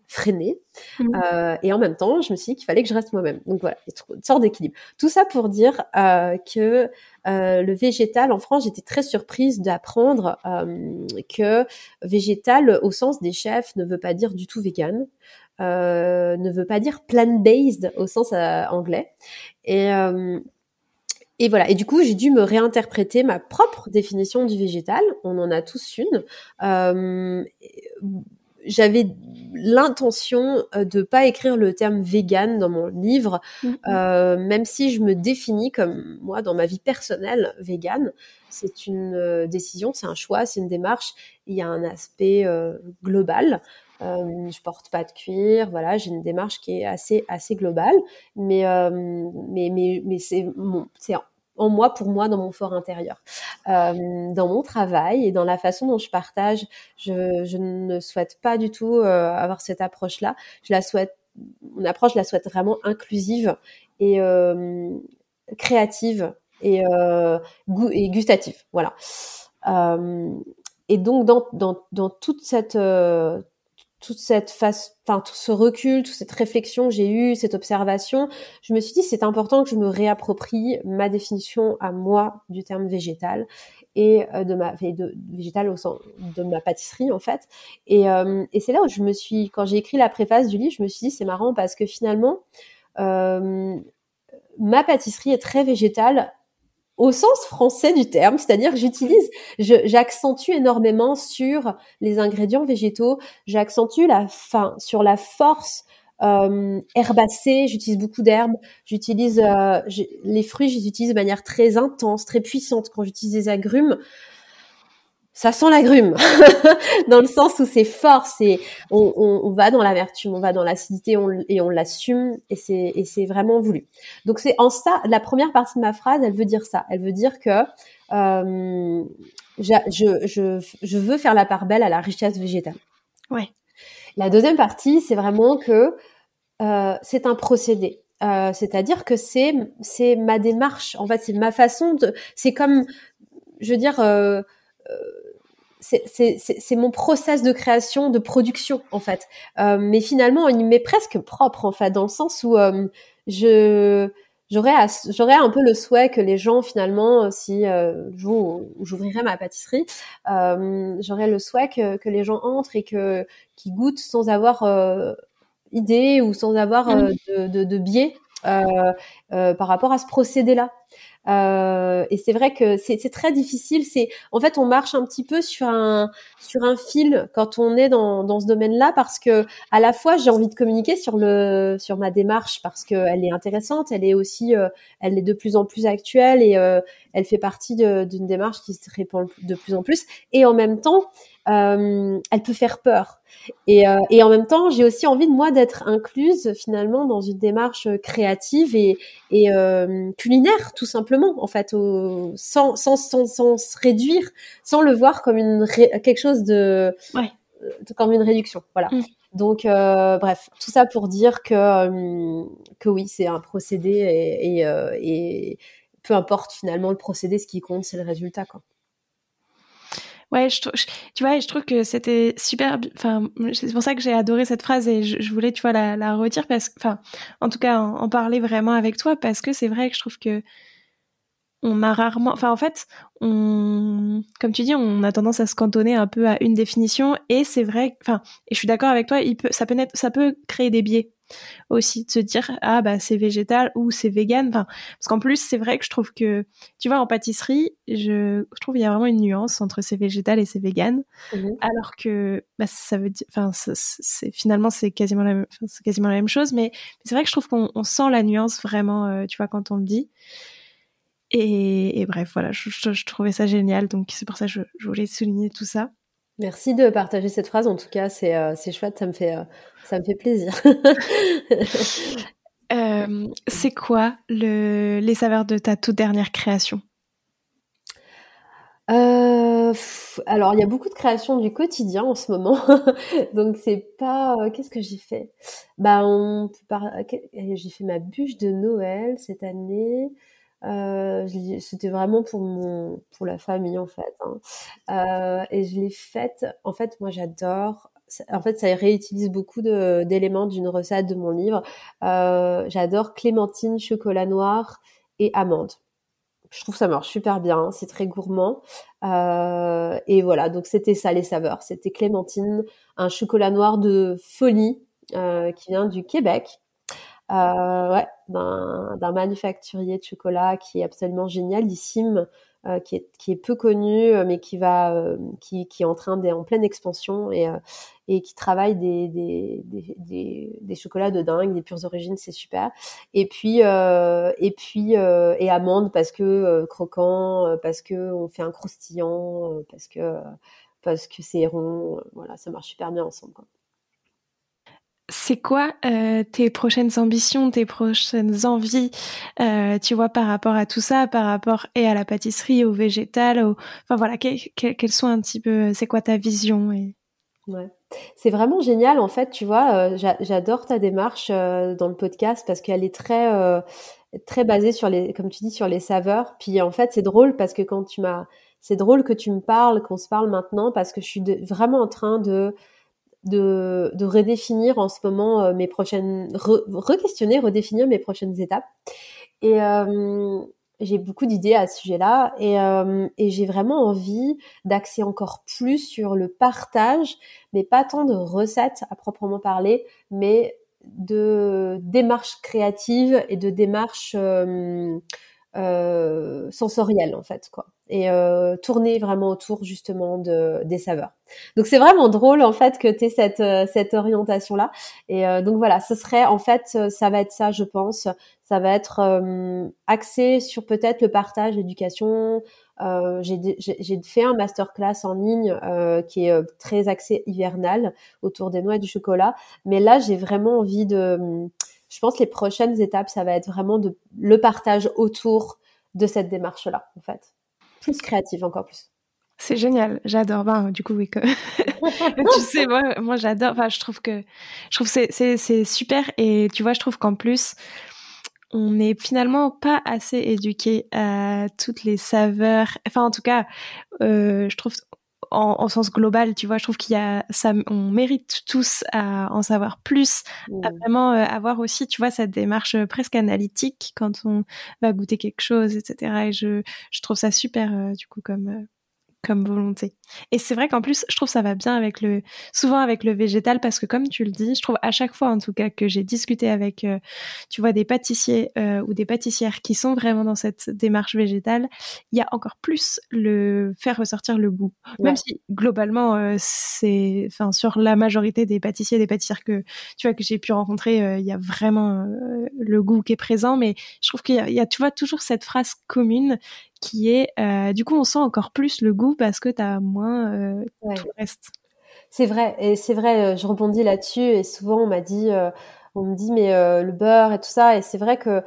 freiner. Mmh. Euh, et en même temps, je me suis dit qu'il fallait que je reste moi-même. Donc voilà, une sorte d'équilibre. Tout ça pour dire que le végétal en France, j'étais très surprise d'apprendre que végétal au sens des chefs ne veut pas dire du tout vegan. ne veut pas dire plant-based au sens anglais. Et et voilà. Et du coup, j'ai dû me réinterpréter ma propre définition du végétal. On en a tous une. Euh, j'avais l'intention euh, de pas écrire le terme vegan dans mon livre, mm-hmm. euh, même si je me définis comme moi dans ma vie personnelle vegan. C'est une décision, c'est un choix, c'est une démarche. Il y a un aspect euh, global. Euh, je porte pas de cuir, voilà, j'ai une démarche qui est assez assez globale, mais euh, mais mais mais c'est c'est en moi pour moi dans mon fort intérieur, euh, dans mon travail et dans la façon dont je partage. Je, je ne souhaite pas du tout euh, avoir cette approche-là. Je la souhaite, mon approche, je la souhaite vraiment inclusive et euh, créative et, goût et gustative. Voilà. et donc dans, dans, dans toute cette toute cette face, enfin tout ce recul, toute cette réflexion que j'ai eue, cette observation, je me suis dit c'est important que je me réapproprie ma définition à moi du terme végétal et euh, de ma végétal au sens de ma pâtisserie en fait. Et, euh, et c'est là où je me suis, quand j'ai écrit la préface du livre, je me suis dit c'est marrant parce que finalement euh, ma pâtisserie est très végétale au sens français du terme, c'est-à-dire j'utilise, j'accentue énormément sur les ingrédients végétaux, j'accentue la fin sur la force euh, herbacée, j'utilise beaucoup d'herbes, j'utilise euh, les fruits, je les utilise de manière très intense, très puissante. Quand j'utilise des agrumes, ça sent l'agrume, *laughs* dans le sens où c'est fort, c'est on, on, on, va dans l'amertume, on va dans l'acidité et on l'assume et c'est et c'est vraiment voulu. Donc c'est en ça la première partie de ma phrase, elle veut dire ça, elle veut dire que euh, je, je, je veux faire la part belle à la richesse végétale. Ouais. La deuxième partie, c'est vraiment que euh, c'est un procédé. Euh, c'est-à-dire que c'est c'est ma démarche. En fait, c'est ma façon de. C'est comme, je veux dire. Euh c'est mon process de création, de production en fait. Euh, mais finalement, il m'est presque propre en fait, dans le sens où euh, je j'aurais j'aurais un peu le souhait que les gens finalement, si euh, jour où j'ouvrirai ma pâtisserie, euh, j'aurais le souhait que, que les gens entrent et que qui goûtent sans avoir euh, idée ou sans avoir mmh. de, de, de biais par rapport à ce procédé-là. Euh, et c'est vrai que c'est très difficile. C'est en fait on marche un petit peu sur un sur un fil quand on est dans, dans ce domaine-là parce que à la fois j'ai envie de communiquer sur le sur ma démarche parce qu'elle est intéressante, elle est aussi euh, elle est de plus en plus actuelle et euh, elle fait partie d'une démarche qui se répand de plus en plus. Et en même temps, euh, elle peut faire peur. Et, euh, et en même temps, j'ai aussi envie de moi d'être incluse finalement dans une démarche créative et, et euh, culinaire, tout simplement, en fait, au, sans, sans, sans, sans, se réduire, sans le voir comme une quelque chose de, ouais. comme une réduction. Voilà. Mm. Donc, euh, bref, tout ça pour dire que, euh, que oui, c'est un procédé et, et, euh, et, peu importe finalement le procédé, ce qui compte, c'est le résultat. Quoi. Ouais, je, tu vois, je trouve que c'était super. Enfin, c'est pour ça que j'ai adoré cette phrase et je, voulais, tu vois, la, la retirer parce que, enfin, en tout cas, en, en, parler vraiment avec toi parce que c'est vrai que je trouve que on a rarement, enfin en fait, on, comme tu dis, on a tendance à se cantonner un peu à une définition et c'est vrai, enfin, et je suis d'accord avec toi, il peut, ça peut ça peut créer des biais aussi de se dire ah bah c'est végétal ou c'est vegan, enfin parce qu'en plus c'est vrai que je trouve que tu vois en pâtisserie, je, je trouve il y a vraiment une nuance entre c'est végétal et c'est vegan, mmh alors que bah ça veut dire, enfin c'est finalement c'est quasiment la même, c'est quasiment la même chose, mais, c'est vrai que je trouve qu'on sent la nuance vraiment, euh, tu vois quand on le dit. Et, et, bref, voilà, je, je, je, trouvais ça génial, donc c'est pour ça que je, je, voulais souligner tout ça. Merci de partager cette phrase. En tout cas, c'est euh, chouette, ça me fait, euh, ça me fait plaisir. *laughs* *laughs* euh, c'est quoi le, les saveurs de ta toute dernière création? Alors, il y a beaucoup de créations du quotidien en ce moment, *laughs* donc c'est pas. Qu'est-ce que j'ai fait Bah, on J'ai fait ma bûche de Noël cette année. Euh, c'était vraiment pour mon pour la famille en fait hein. euh, et je l'ai faite en fait moi j'adore en fait ça réutilise beaucoup d'éléments d'une recette de mon livre. Euh, j'adore clémentine chocolat noir et amande. Je trouve ça marche super bien c'est très gourmand. Et voilà donc c'était ça les saveurs. C'était clémentine un chocolat noir de folie qui vient du Québec ouais, d'un manufacturier de chocolat qui est absolument génial, Issim, euh, qui, est, qui est peu connu, euh, mais qui va, euh, qui, qui est en train d'être en pleine expansion et, et qui travaille des, des, des, des, chocolats de dingue, des pures origines, c'est super. Et puis, et puis, et amande parce que croquant, parce que on fait un croustillant, parce que parce que c'est rond, voilà, ça marche super bien ensemble. Quoi. C'est quoi euh, tes prochaines ambitions, tes prochaines envies, euh, tu vois, par rapport à tout ça, par rapport et à la pâtisserie, au végétal, au... enfin voilà, quelles sont un petit peu, c'est quoi ta vision. Ouais. C'est vraiment génial en fait, tu vois, euh, j'adore ta démarche dans le podcast parce qu'elle est très très basée sur les, comme tu dis, sur les saveurs. Puis en fait, c'est drôle parce que quand tu m'as, c'est drôle que tu me parles, qu'on se parle maintenant parce que je suis vraiment en train de de, de redéfinir en ce moment euh, mes prochaines, re-questionner, redéfinir mes prochaines étapes. Et euh, j'ai beaucoup d'idées à ce sujet-là et, euh, et j'ai vraiment envie d'axer encore plus sur le partage, mais pas tant de recettes à proprement parler, mais de démarches créatives et de démarches euh, euh, sensorielles en fait quoi et euh, tourner vraiment autour justement de, des saveurs. Donc c'est vraiment drôle en fait que tu aies cette, euh, cette orientation là. Et euh, donc voilà, ce serait en fait, euh, ça va être ça je pense. Ça va être axé sur peut-être le partage, l'éducation. J'ai fait un masterclass en ligne qui est très axé hivernal autour des noix et du chocolat. Mais là j'ai vraiment envie de... Je pense les prochaines étapes, ça va être vraiment de, le partage autour de cette démarche-là, en fait plus créative encore plus. C'est génial, j'adore. Ben, du coup, oui, que... *laughs* tu sais, moi, moi j'adore. Enfin, je trouve que je trouve c'est c'est super et tu vois, je trouve qu'en plus, on n'est finalement pas assez éduqué à toutes les saveurs. Enfin, en tout cas, euh, je trouve en, sens global, tu vois, je trouve qu'il y a, ça, on mérite tous à en savoir plus, à vraiment euh, avoir aussi, tu vois, cette démarche presque analytique quand on va goûter quelque chose, etc. Et je, je trouve ça super, euh, du coup, comme, euh, comme volonté. Et c'est vrai qu'en plus, je trouve ça va bien avec le, souvent avec le végétal parce que comme tu le dis, je trouve à chaque fois en tout cas que j'ai discuté avec, euh, tu vois, des pâtissiers euh, ou des pâtissières qui sont vraiment dans cette démarche végétale, il y a encore plus le faire ressortir le goût. Même si globalement, euh, c'est, enfin, sur la majorité des pâtissiers, des pâtissières que, tu vois, que j'ai pu rencontrer, il y a vraiment le goût qui est présent, mais je trouve qu'il y, y, a, tu vois, toujours cette phrase commune qui est, du coup, on sent encore plus le goût parce que tu as moins euh, tout le reste. C'est vrai, et c'est vrai, euh, je rebondis là-dessus, et souvent on m'a dit, euh, on me dit, mais le beurre et tout ça, et c'est vrai que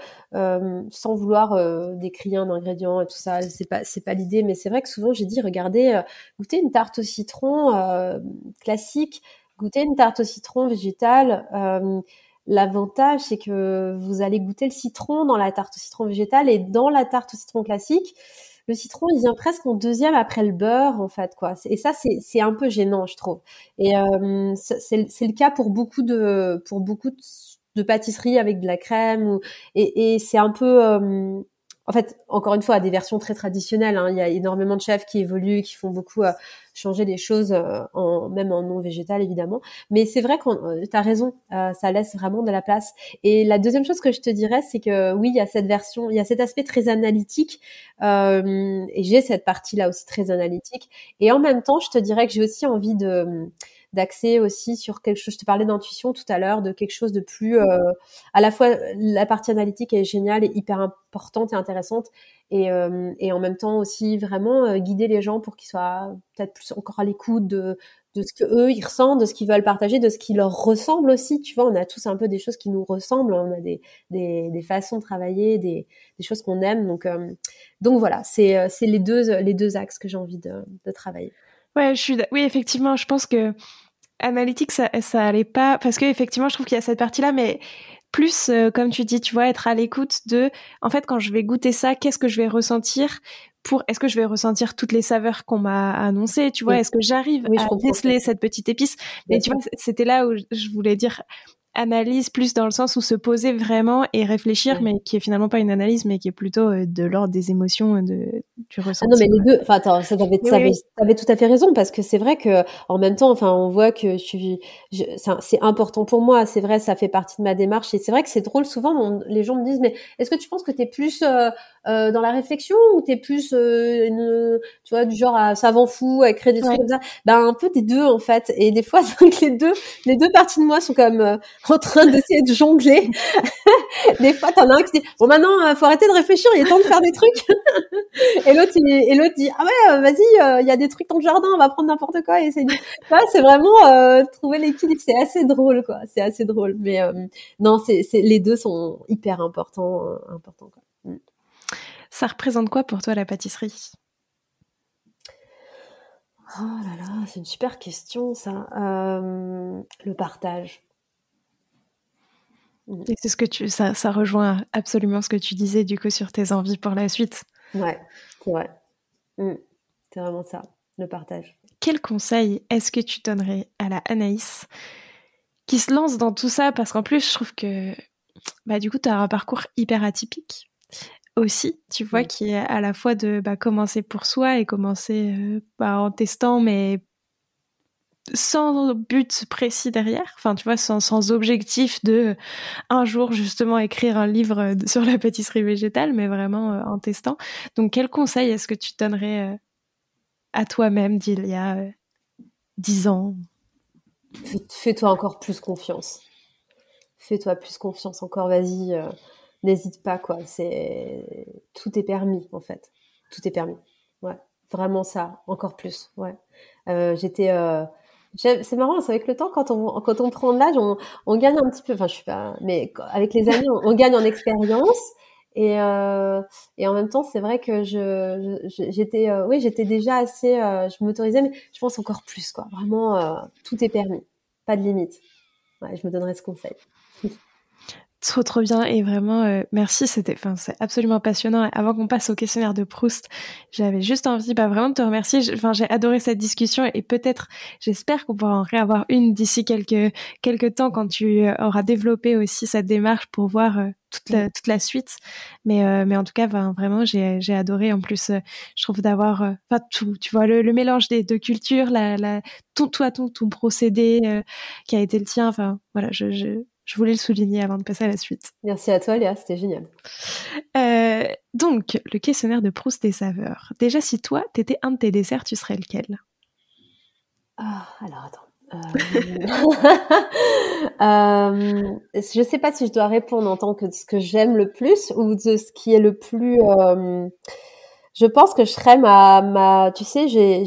sans vouloir décrire un ingrédient et tout ça, c'est pas, c'est pas l'idée, mais c'est vrai que souvent j'ai dit, regardez, goûtez une tarte au citron classique, goûtez une tarte au citron végétale. L'avantage, c'est que vous allez goûter le citron dans la tarte au citron végétale et dans la tarte au citron classique le citron, il vient presque en deuxième après le beurre, en fait, quoi. Et ça, c'est un peu gênant, je trouve. Et euh, c'est le cas pour beaucoup de pour beaucoup de, pâtisseries avec de la crème. Ou, et, et c'est un peu euh, en fait, encore une fois, des versions très traditionnelles. Hein. Il y a énormément de chefs qui évoluent, qui font beaucoup euh, changer les choses, euh, même en non végétal évidemment. Mais c'est vrai que euh, tu as raison, ça laisse vraiment de la place. Et la deuxième chose que je te dirais, c'est que oui, il y a cette version, il y a cet aspect très analytique, et j'ai cette partie là aussi très analytique. Et en même temps, je te dirais que j'ai aussi envie de d'accès aussi sur quelque chose. Je te parlais d'intuition tout à l'heure, de quelque chose de plus. Euh, à la fois, la partie analytique est géniale et hyper importante et intéressante, et, euh, et en même temps aussi vraiment euh, guider les gens pour qu'ils soient peut-être plus encore à l'écoute de de ce que eux ils ressentent, de ce qu'ils veulent partager, de ce qui leur ressemble aussi. Tu vois, on a tous un peu des choses qui nous ressemblent, on a des des, des façons de travailler, des, des choses qu'on aime. Donc donc voilà, c'est c'est les deux les deux axes que j'ai envie de, de travailler. Ouais, je suis. Oui, effectivement, je pense que analytique, ça, ça allait pas parce que effectivement, je trouve qu'il y a cette partie-là, mais plus, euh, comme tu dis, tu vois, être à l'écoute de, en fait, quand je vais goûter ça, qu'est-ce que je vais ressentir pour, est-ce que je vais ressentir toutes les saveurs qu'on m'a annoncées, tu vois, est-ce que j'arrive à déceler cette petite épice? Mais tu vois, c'était là où je voulais dire, analyse plus dans le sens où se poser vraiment et réfléchir, mais qui est finalement pas une analyse, mais qui est plutôt euh, de l'ordre des émotions, de, du ressenti. Ah non, mais les deux, enfin, attends, ça t'avais, oui, tout à fait raison, parce que c'est vrai que, en même temps, enfin, on voit que je suis, c'est important pour moi, c'est vrai, ça fait partie de ma démarche, et c'est vrai que c'est drôle, souvent, les gens me disent, mais est-ce que tu penses que tu es plus euh, euh, dans la réflexion ou tu es plus, euh, une, tu vois, du genre à savant fou, à créer des trucs comme ça? Ben, un peu des deux, en fait, et des fois, *laughs* les deux, les deux parties de moi sont comme euh, en train d'essayer de jongler. *laughs* des fois, t'en as un qui dit bon maintenant, euh, faut arrêter de réfléchir, il est temps de faire des trucs. *laughs* et l'autre, et l'autre dit ah ouais, euh, vas-y, il y a des trucs dans le jardin, on va prendre n'importe quoi et c'est c'est vraiment trouver l'équilibre, c'est assez drôle quoi, c'est assez drôle. Mais non, c'est les deux sont hyper importants, importants quoi. Ça représente quoi pour toi la pâtisserie? Oh là là, c'est une super question ça. Euh, le partage. Mm. Et c'est ce que tu, ça, ça rejoint absolument ce que tu disais du coup sur tes envies pour la suite. Ouais, c'est vrai. Mm. C'est vraiment ça, le partage. Quel conseil est-ce que tu donnerais à la Anaïs qui se lance dans tout ça? Parce qu'en plus, je trouve que bah, du coup, tu as un parcours hyper atypique aussi, tu vois, qui est à la fois de bah, commencer pour soi et commencer euh, bah, en testant, mais sans but précis derrière, enfin tu vois, sans, sans, objectif de un jour justement écrire un livre sur la pâtisserie végétale, mais vraiment euh, en testant. Donc quel conseil est-ce que tu donnerais euh, à toi-même d'il y a dix ans? Fais-toi encore plus confiance. Fais-toi plus confiance encore, vas-y n'hésite pas quoi. C'est tout est permis en fait. Tout est permis. Ouais, vraiment ça, encore plus. Ouais. Euh, j'étais euh, c'est marrant, c'est avec le temps quand on quand on prend de l'âge, on, on gagne un petit peu. Enfin, je suis pas, mais avec les années, on, gagne en expérience. Et, euh, et en même temps, c'est vrai que je, j'étais, oui, j'étais déjà assez, je m'autorisais, mais je pense encore plus, quoi. Vraiment, tout est permis, pas de limite. Ouais, je me donnerais ce conseil. Trop trop bien et vraiment euh, merci c'était enfin c'est absolument passionnant. Avant qu'on passe au questionnaire de Proust j'avais juste envie bah vraiment de te remercier. Enfin j'ai adoré cette discussion et peut-être j'espère qu'on pourra en réavoir une d'ici quelques quelques temps quand tu euh, auras développé aussi cette démarche pour voir euh, toute la toute la suite. Mais mais en tout cas vraiment j'ai j'ai adoré. En plus je trouve d'avoir enfin tout tu vois le, le, mélange des deux cultures la la tout toi ton ton procédé qui a été le tien. Enfin voilà je, je je voulais le souligner avant de passer à la suite. Merci à toi, Léa, c'était génial. Euh, donc, le questionnaire de Proust des saveurs. Déjà, si toi, t'étais un de tes desserts, tu serais lequel? Ah, alors attends. Euh... *laughs* euh, je sais pas si je dois répondre en tant que de ce que j'aime le plus ou de ce qui est le plus euh, je pense que je serais ma, ma tu sais, j'ai,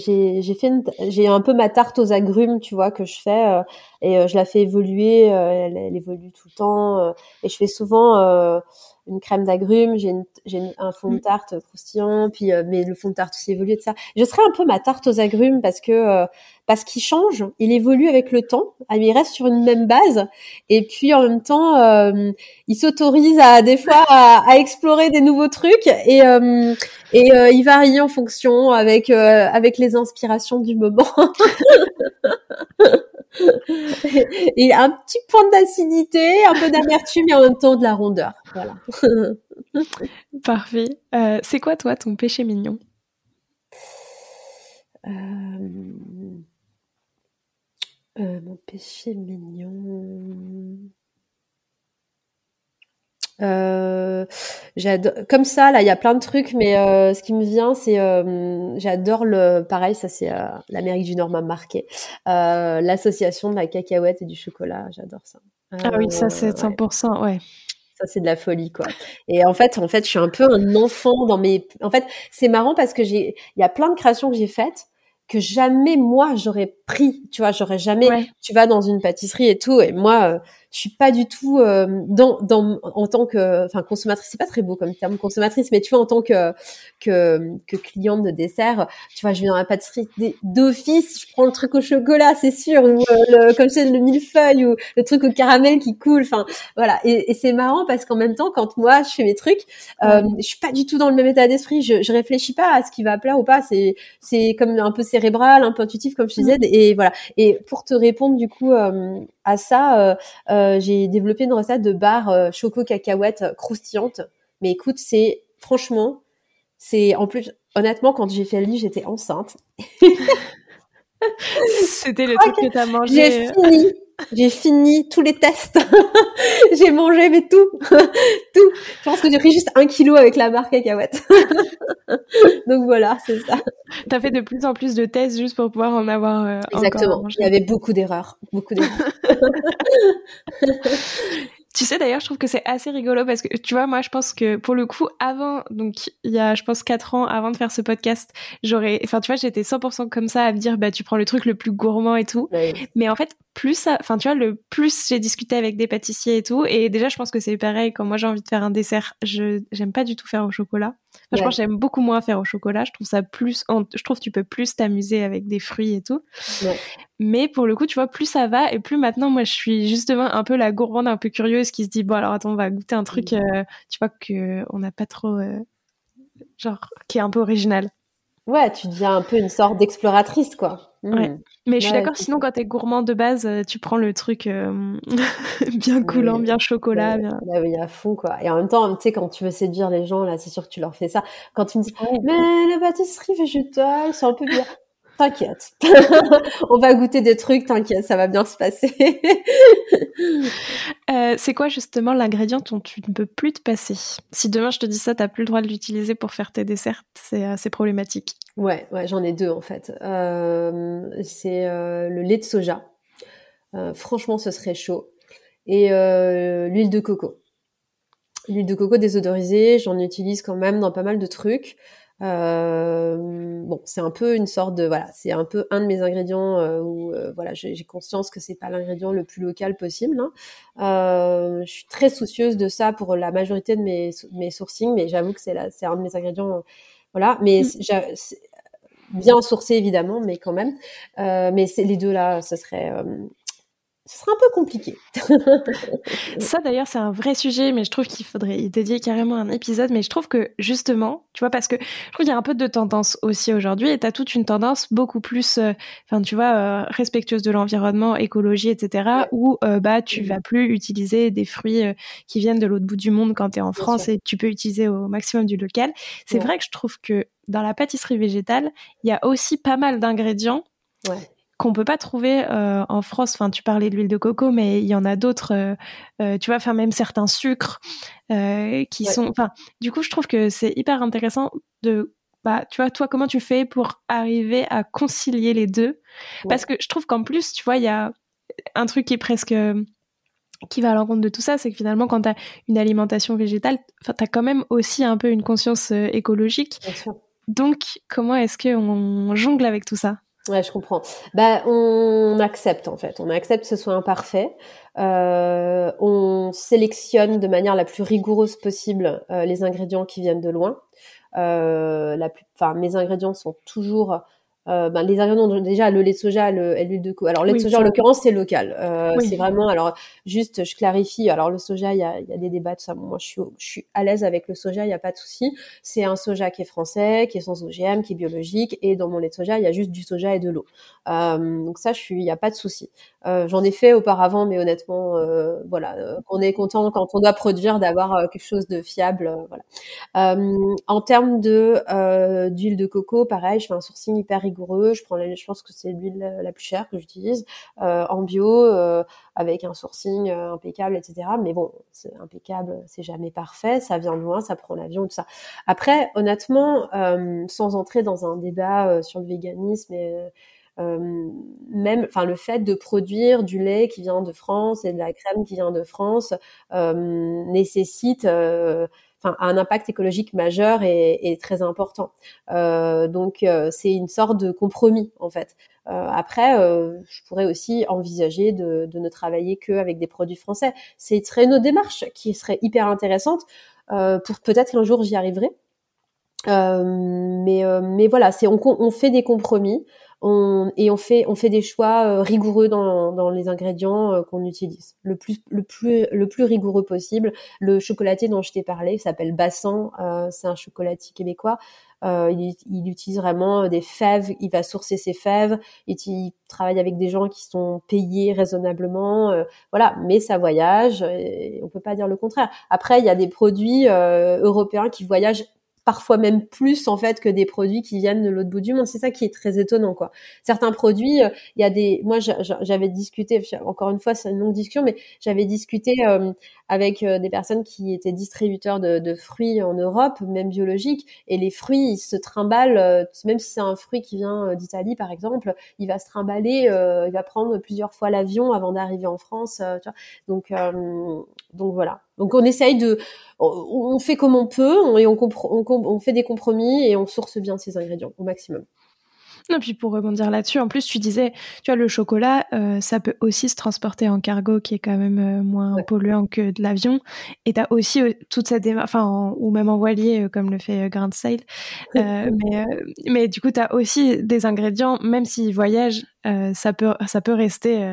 fait j'ai un peu ma tarte aux agrumes, tu vois, que je fais euh, et euh, je la fais évoluer, euh, elle, elle, évolue tout le temps et je fais souvent une crème d'agrumes, j'ai, j'ai un fond de mm. tarte croustillant, puis mais le fond de tarte aussi évolue de ça. Je serais un peu ma tarte aux agrumes parce que parce qu'il change, il évolue avec le temps, ah, il reste sur une même base et puis en même temps il s'autorise à des fois à, à, explorer des nouveaux trucs et et euh, il varie en fonction avec euh, avec les inspirations du moment. *laughs* *laughs* et un petit point d'acidité, un peu d'amertume et en même temps de la rondeur. Voilà. *laughs* Parfait. Euh, c'est quoi toi ton péché mignon? Mon péché mignon. Euh, comme ça là il y a plein de trucs mais euh, ce qui me vient c'est euh, j'adore le pareil ça c'est l'Amérique du Nord m'a marqué l'association de la cacahuète et du chocolat j'adore ça ah oui ça c'est 100% ouais. ouais. Ça c'est de la folie quoi. Et en fait, en fait, je suis un peu un enfant dans mes. En fait, c'est marrant parce que j'ai, il y a plein de créations que j'ai faites que jamais moi j'aurais pris. Tu vois, j'aurais jamais. Tu vas dans une pâtisserie et tout, et moi, je suis pas du tout euh, dans, dans en tant que enfin consommatrice c'est pas très beau comme terme consommatrice mais tu vois en tant que que, que cliente de dessert tu vois je vais dans la pâtisserie d'office je prends le truc au chocolat c'est sûr ou euh, le, comme c'est le millefeuille ou le truc au caramel qui coule enfin voilà. Et, et c'est marrant parce qu'en même temps quand moi je fais mes trucs euh, je suis pas du tout dans le même état d'esprit je, je réfléchis pas à ce qui va plaire ou pas c'est c'est comme un peu cérébral un peu intuitif comme je disais et voilà. Et pour te répondre du coup euh, à ça, j'ai développé une recette de barre choco cacahuète croustillante. Mais écoute, c'est franchement, c'est en plus honnêtement quand j'ai fait le lit, j'étais enceinte. *laughs* C'était le *laughs* truc que t'as mangé. J'ai fini j'ai fini tous les tests. *laughs* j'ai mangé, mais tout. *laughs* tout. Je pense que j'ai pris juste un kilo avec la barre cacahuète. *laughs* Donc voilà, c'est ça. T'as fait de plus en plus de tests juste pour pouvoir en avoir euh, Exactement. Il y avait beaucoup d'erreurs. Beaucoup d'erreurs. Tu sais d'ailleurs, je trouve que c'est assez rigolo parce que tu vois, moi je pense que pour le coup, avant, donc il y a je pense 4 ans avant de faire ce podcast, j'aurais, enfin tu vois, j'étais 100% comme ça à me dire, bah tu prends le truc le plus gourmand et tout. Mais en fait, plus enfin tu vois, le plus j'ai discuté avec des pâtissiers et tout, et déjà je pense que c'est pareil quand moi j'ai envie de faire un dessert, je j'aime pas du tout faire au chocolat. Enfin, Je pense j'aime beaucoup moins faire au chocolat. Je trouve ça plus, je trouve que tu peux plus t'amuser avec des fruits et tout. Mais pour le coup, tu vois, plus ça va et plus maintenant, moi, je suis justement un peu la gourmande, un peu curieuse qui se dit bon alors attends, on va goûter un truc, mm. euh, tu vois que on n'a pas trop, euh, genre qui est un peu original. Ouais, tu deviens un peu une sorte d'exploratrice, quoi. Ouais. Mais je suis d'accord, sinon, quand t'es gourmand de base, euh, tu prends le truc euh, *laughs* bien coulant, bien chocolat. Bien... oui, à fond, quoi. Et en même temps, tu sais, quand tu veux séduire les gens, là, c'est sûr que tu leur fais ça. Quand tu me dis, mais la pâtisserie végétale, c'est un peu bien. T'inquiète. *laughs* On va goûter des trucs, t'inquiète, ça va bien se passer. *laughs* Euh, c'est quoi justement l'ingrédient dont tu ne peux plus te passer? Si demain je te dis ça, t'as plus le droit de l'utiliser pour faire tes desserts, c'est assez problématique. Ouais, ouais, j'en ai deux en fait. Euh, c'est euh, le lait de soja. franchement, ce serait chaud. Et l'huile de coco. L'huile de coco désodorisée, j'en utilise quand même dans pas mal de trucs. Euh, bon, c'est un peu une sorte de voilà, c'est un peu un de mes ingrédients euh, où euh, voilà, j'ai conscience que c'est pas l'ingrédient le plus local possible. Hein. Je suis très soucieuse de ça pour la majorité de mes mes sourcings, mais j'avoue que c'est là, c'est un de mes ingrédients. voilà, mais mmh. bien sourcé évidemment, mais quand même. mais c'est les deux là, ce serait ce sera un peu compliqué. *laughs* ça d'ailleurs c'est un vrai sujet, mais je trouve qu'il faudrait y dédier carrément un épisode. Mais je trouve que justement, tu vois, parce que je trouve qu'il y a un peu de tendance aussi aujourd'hui, et t'as toute une tendance beaucoup plus, euh, enfin tu vois, euh, respectueuse de l'environnement, écologie, etc. Où euh, bah tu vas plus utiliser des fruits qui viennent de l'autre bout du monde quand t'es en France et tu peux utiliser au maximum du local. C'est vrai que je trouve que dans la pâtisserie végétale, il y a aussi pas mal d'ingrédients. Ouais qu'on peut pas trouver euh, en France. Enfin, tu parlais de l'huile de coco, mais il y en a d'autres. Euh, euh, tu vois, enfin même certains sucres qui sont. Enfin, du coup, je trouve que c'est hyper intéressant de. Bah, tu vois, toi, comment tu fais pour arriver à concilier les deux? Parce que je trouve qu'en plus, tu vois, il y a un truc qui est presque qui va à l'encontre de tout ça, c'est que finalement, quand tu as une alimentation végétale, tu as quand même aussi un peu une conscience écologique. Donc, comment est-ce qu'on jongle avec tout ça? Ouais, je comprends. Bah, on accepte en fait. On accepte que ce soit imparfait. Euh, on sélectionne de manière la plus rigoureuse possible euh, les ingrédients qui viennent de loin. Euh, la plus, mes ingrédients sont toujours euh, ben, les ingrédients déjà le lait de soja le, et l'huile de coco alors le lait de soja en l'occurrence c'est local. Euh, c'est vraiment alors juste je clarifie alors le soja il y a, y a, des débats de ça. Moi je suis je suis à l'aise avec le soja il y a pas de souci. C'est un soja qui est français qui est sans OGM qui est biologique et dans mon lait de soja il y a juste du soja et de l'eau. Euh, donc ça je suis il y a pas de souci. J'en ai fait auparavant mais honnêtement voilà on est content quand on doit produire d'avoir quelque chose de fiable voilà. En termes de d'huile de coco pareil je fais un sourcing hyper rigoureux. Je prends, je pense que c'est l'huile la plus chère que j'utilise euh, en bio, euh, avec un sourcing euh, impeccable, etc. Mais bon, c'est impeccable, c'est jamais parfait. Ça vient loin, ça prend l'avion, tout ça. Après, honnêtement, sans entrer dans un débat sur le véganisme et même, enfin, le fait de produire du lait qui vient de France et de la crème qui vient de France nécessite enfin, un impact écologique majeur et, et très important. Euh, donc euh, c'est une sorte de compromis en fait. Euh, après, euh, je pourrais aussi envisager de, de, ne travailler que avec des produits français. C'est serait une démarche qui serait hyper intéressante. Euh, pour peut-être qu'un jour j'y arriverai. mais mais voilà, c'est on, on, fait des compromis. On, et on fait on fait des choix rigoureux dans, dans les ingrédients qu'on utilise. Le plus le plus le plus rigoureux possible. Le chocolatier dont je t'ai parlé s'appelle Bassan. c'est un chocolatier québécois. Euh, il, il, utilise vraiment des fèves, il va sourcer ses fèves, il, il travaille avec des gens qui sont payés raisonnablement, euh, voilà. Mais ça voyage, et on peut pas dire le contraire. Après, il y a des produits euh, européens qui voyagent parfois même plus en fait que des produits qui viennent de l'autre bout du monde. C'est ça qui est très étonnant quoi. Certains produits, euh, il y a des, moi j'avais discuté, encore une fois c'est une longue discussion, mais j'avais discuté euh, avec euh, des personnes qui étaient distributeurs de, fruits en Europe, même biologiques, et les fruits ils se trimballent, même si c'est un fruit qui vient d'Italie par exemple, il va se trimballer, il va prendre plusieurs fois l'avion avant d'arriver en France. Tu donc donc voilà. Donc on essaye de, on fait comme on peut et on, on, fait des compromis et on source bien ces ingrédients au maximum. Non, puis pour rebondir là-dessus, en plus tu disais, tu vois, le chocolat, euh, ça peut aussi se transporter en cargo qui est quand même euh, moins polluant que de l'avion. Et tu as aussi euh, toute cette démarche, enfin, ou même en voilier comme le fait Grain de Sail. mais, mais du coup, tu as aussi des ingrédients, même s'ils voyagent, ça, peut, ça peut rester,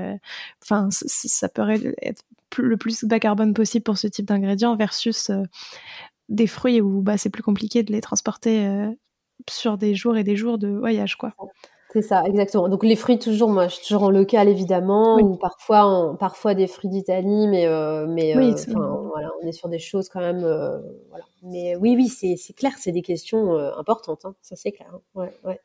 enfin, ça peut être le plus bas carbone possible pour ce type d'ingrédients versus euh, des fruits où bah, c'est plus compliqué de les transporter euh, sur des jours et des jours de voyage. quoi. C'est ça, exactement. Donc les fruits toujours, moi, je suis toujours en local évidemment, ou parfois, parfois des fruits d'Italie, mais euh, mais voilà, on est sur des choses quand même, voilà. Mais oui, oui, c'est clair, c'est des questions importantes, hein. ça c'est clair. Hein. Ouais, ouais.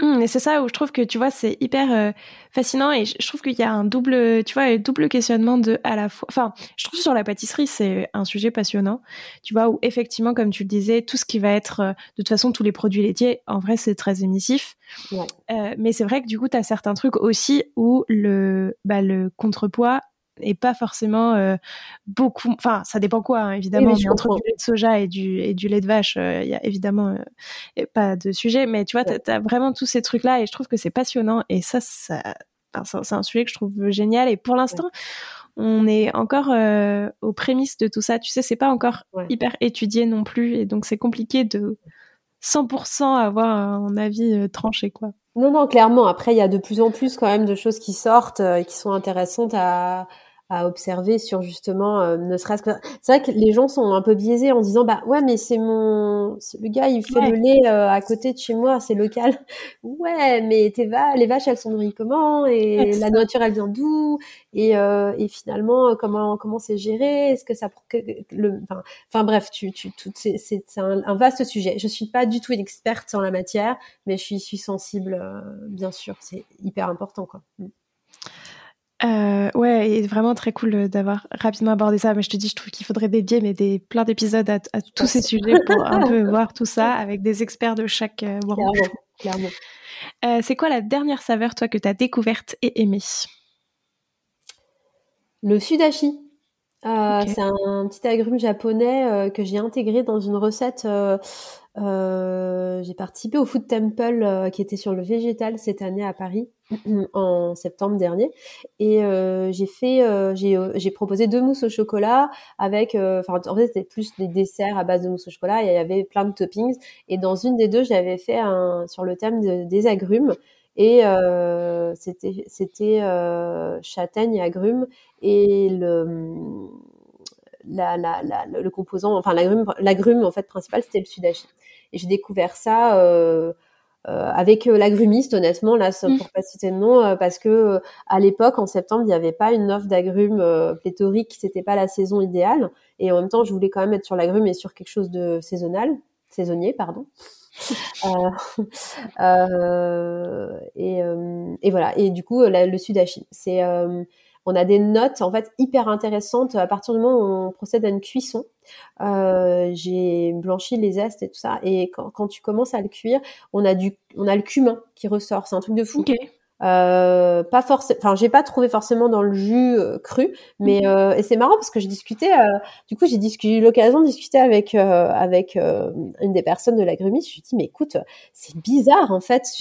Mmh, et c'est ça où je trouve que tu vois c'est hyper euh, fascinant et je, trouve qu'il y a un double tu vois un double questionnement de à la fois enfin je trouve sur la pâtisserie c'est un sujet passionnant tu vois où effectivement comme tu le disais tout ce qui va être euh, de toute façon tous les produits laitiers en vrai c'est très émissif. Euh, mais c'est vrai que du coup tu as certains trucs aussi où le bah, le contrepoids et pas forcément euh, beaucoup. Enfin, ça dépend quoi, hein, évidemment. mais entre du lait de soja et du, et du lait de vache, euh, il y a évidemment euh, pas de sujet. Mais tu vois, tu as, vraiment tous ces trucs-là et je trouve que c'est passionnant. Et ça, ça c'est un sujet que je trouve génial. Et pour l'instant, on est encore aux prémices de tout ça. Tu sais, c'est pas encore hyper étudié non plus. Et donc, c'est compliqué de 100% avoir un avis tranché, quoi. Non, non, clairement. Après, il y a de plus en plus quand même de choses qui sortent et qui sont intéressantes à, à observer sur justement euh, ne serait-ce que c'est vrai que les gens sont un peu biaisés en disant bah ouais mais c'est mon le gars il fait le lait euh, à côté de chez moi c'est local. *laughs* Ouais mais tes va les vaches elles sont nourries comment et la nourriture elle vient d'où et, euh, et finalement comment comment c'est géré? Est-ce que ça le enfin enfin bref tu tu tout c'est c'est un, un, vaste sujet. Je suis pas du tout une experte en la matière mais je suis, suis sensible bien sûr c'est hyper important quoi. Mm. Euh, ouais, et vraiment très cool d'avoir rapidement abordé ça. Mais je te dis, je trouve qu'il faudrait dédier mais des plein d'épisodes à, tous ces *laughs* sujets pour un peu voir tout ça avec des experts de chaque euh, Clairement. Euh, c'est quoi la dernière saveur, toi, que tu as découverte et aimée? Le sudashi. Euh, C'est un petit agrume japonais que j'ai intégré dans une recette euh, j'ai participé au Food Temple euh, qui était sur le végétal cette année à Paris en septembre dernier. Et euh, j'ai fait euh, j'ai proposé deux mousses au chocolat avec enfin en fait c'était plus des desserts à base de mousse au chocolat et il y avait plein de toppings. Et dans une des deux j'avais fait un sur le thème des agrumes. Et c'était c'était châtaigne et agrumes et le la, la, la, le composant, enfin l'agrume, l'agrume en fait principal, c'était le sudachi. Et j'ai découvert ça euh, euh, avec euh, l'agrumiste, honnêtement, là, pour pas citer de nom, parce que à l'époque, en septembre, il n'y avait pas une offre d'agrumes pléthorique, c'était pas la saison idéale. Et en même temps, je voulais quand même être sur l'agrume et sur quelque chose de saisonnal, saisonnier, pardon. *laughs* euh, *laughs* euh, et, et, voilà. Et du coup, le sudachi, c'est on a des notes en fait hyper intéressantes à partir du moment où on procède à une cuisson. Euh, j'ai blanchi les zestes et tout ça, et quand, tu commences à le cuire, on a du, on a le cumin qui ressort. C'est un truc de fou. Euh, pas forcément, enfin j'ai pas trouvé forcément dans le jus euh, cru, mais mhm. et c'est marrant parce que j'ai discuté, du coup j'ai eu l'occasion de discuter avec avec une des personnes de l'agrumiste. Je lui dit mais écoute c'est bizarre en fait, *laughs*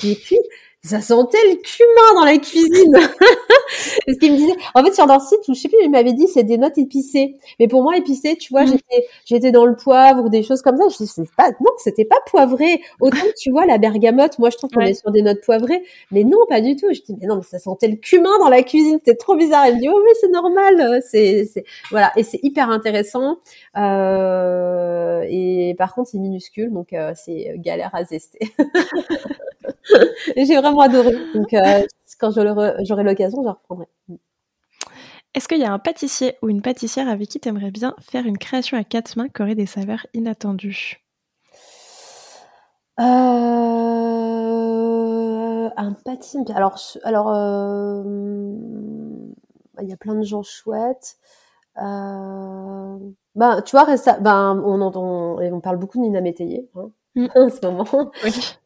j'ai cuit ça sentait le cumin dans la cuisine. *laughs* ce qu'il me disait. En fait, sur leur site, je sais plus, il m'avait dit c'est des notes épicées. Mais pour moi, épicé, tu vois, mm. j'étais, j'étais dans le poivre ou des choses comme ça. Je dis, pas, non, c'était pas poivré. Autant que tu vois la bergamote, moi, je trouve qu'on est sur des notes poivrées. Mais non, pas du tout. Je dis, mais non, mais ça sentait le cumin dans la cuisine. C'était trop bizarre. Elle me dit, oh, mais c'est normal. C'est, c'est, voilà. Et c'est hyper intéressant. Euh, et par contre, c'est minuscule. Donc, euh, c'est galère à zester. *laughs* *laughs* J'ai vraiment adoré. Donc, euh, quand j'aurai l'occasion, je reprendrai. Est-ce qu'il y a un pâtissier ou une pâtissière avec qui tu aimerais bien faire une création à quatre mains qui aurait des saveurs inattendues? Euh, Un pâtissier. Alors, alors euh, il y a plein de gens chouettes. Euh, ben, tu vois, ben, on, entend, on parle beaucoup de Nina Métayer. Hein. *laughs* En ce moment.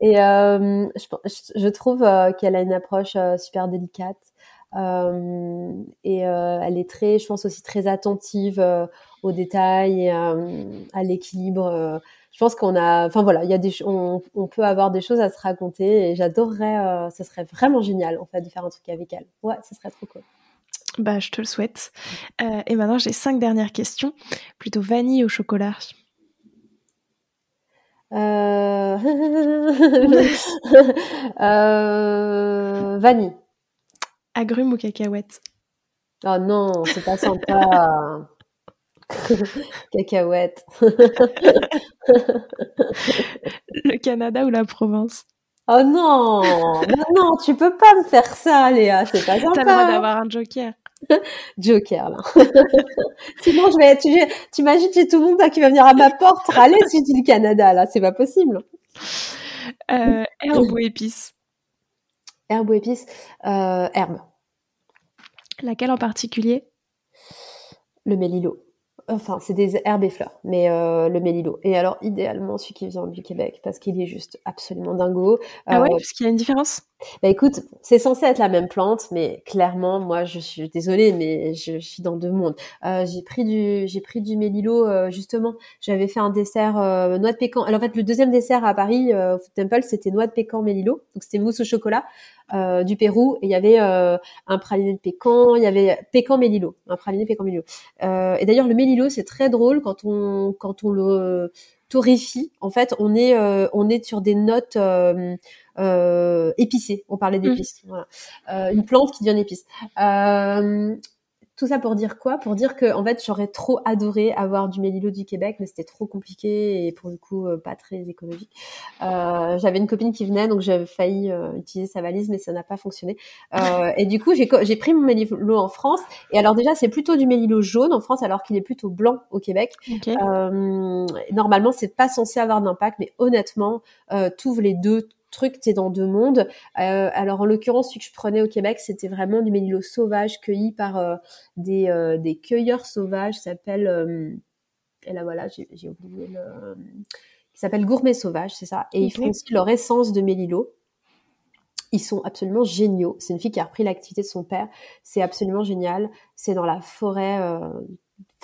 Et euh, je, je, trouve euh, qu'elle a une approche euh, super délicate. Et elle est très, je pense aussi très attentive aux détails, et, à l'équilibre. je pense qu'on a, enfin voilà, il y a des, on, on, peut avoir des choses à se raconter et j'adorerais, ce serait vraiment génial en fait de faire un truc avec elle. Ouais, ce serait trop cool. Bah, je te le souhaite. et maintenant, j'ai cinq dernières questions. Plutôt vanille au chocolat? Euh... *laughs* euh... Vanille. Agrumes ou cacahuètes? Oh non, c'est pas sympa. *laughs* Cacahuètes. Le Canada ou la Provence? Oh non, non, tu peux pas me faire ça, Léa, c'est pas sympa. T'as le droit d'avoir un joker. *laughs* Joker, là. *laughs* Sinon, je vais, tu, tu imagines, j'ai tout le monde qui va venir à ma porte râler si je dis le Canada, là. C'est pas possible. Euh, herbe ou épice Herbe ou épice euh, Herbe. Laquelle en particulier? Le mélilo enfin c'est des herbes et fleurs, mais euh, le mélilo. Et alors idéalement celui qui vient du Québec parce qu'il est juste absolument dingo. Ah ouais, euh, parce qu'il y a une différence? Bah écoute, c'est censé être la même plante, mais clairement moi je suis désolée, mais je, suis dans deux mondes. Euh, j'ai pris du j'ai pris du mélilo euh, justement. J'avais fait un dessert noix de pécan. Alors en fait le deuxième dessert à Paris au Food Temple c'était noix de pécan mélilo, donc c'était mousse au chocolat. Euh, du Pérou et il y avait euh, un praliné de pécan, il y avait pécan mélilo, un praliné pécan mélilo. Euh, et d'ailleurs le mélilo c'est très drôle quand on quand on le torréfie. En fait, on est on est sur des notes épicées. On parlait mmh. d'épices. Voilà. une plante qui devient épice. Tout ça pour dire quoi? Pour dire que en fait, j'aurais trop adoré avoir du mélilo du Québec, mais c'était trop compliqué et pour le coup euh, pas très écologique. Euh, j'avais une copine qui venait, donc j'avais failli euh, utiliser sa valise, mais ça n'a pas fonctionné. Euh, et du coup, j'ai pris mon mélilo en France. Et alors déjà, c'est plutôt du mélilo jaune en France, alors qu'il est plutôt blanc au Québec. normalement, c'est pas censé avoir d'impact, mais honnêtement, euh, les deux truc, t'es dans deux mondes. Euh, alors en l'occurrence, celui que je prenais au Québec, c'était vraiment du mélilo sauvage cueilli par euh, des, euh, des, cueilleurs sauvages, s'appelle et là voilà, j'ai oublié le qui s'appelle Gourmet Sauvage, c'est ça. Et ils font aussi leur essence de mélilo. Ils sont absolument géniaux. C'est une fille qui a repris l'activité de son père. C'est absolument génial. C'est dans la forêt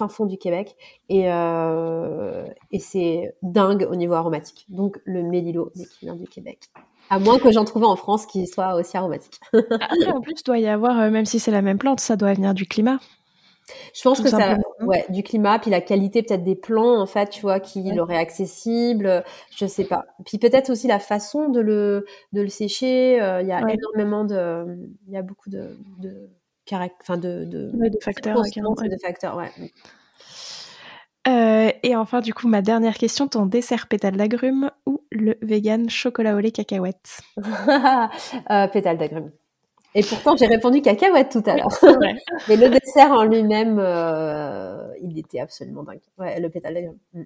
fin fond du Québec et, euh, et c'est dingue au niveau aromatique. Donc le mélilo qui vient du Québec. À moins que j'en trouve en France qui soit aussi aromatique. *laughs* Après, en plus, doit y avoir, euh, même si c'est la même plante, ça doit venir du climat. Je pense que ça, ouais, du climat, puis la qualité peut-être des plants, en fait, tu vois, qui ouais. l'auraient accessible, je sais pas. Puis peut-être aussi la façon de le, de le sécher. Euh, il y a énormément de, il y a beaucoup de, de enfin de, de, de facteurs, de facteurs, ouais. Euh, et enfin, du coup, ma dernière question, ton dessert pétale d'agrumes ou le vegan chocolat au lait cacahuète? *laughs* Euh, Pétale d'agrumes. Et pourtant, j'ai répondu cacahuète tout à l'heure. *laughs* Mais le dessert en lui-même, euh, il était absolument dingue. Ouais, le pétale d'agrumes. Mm.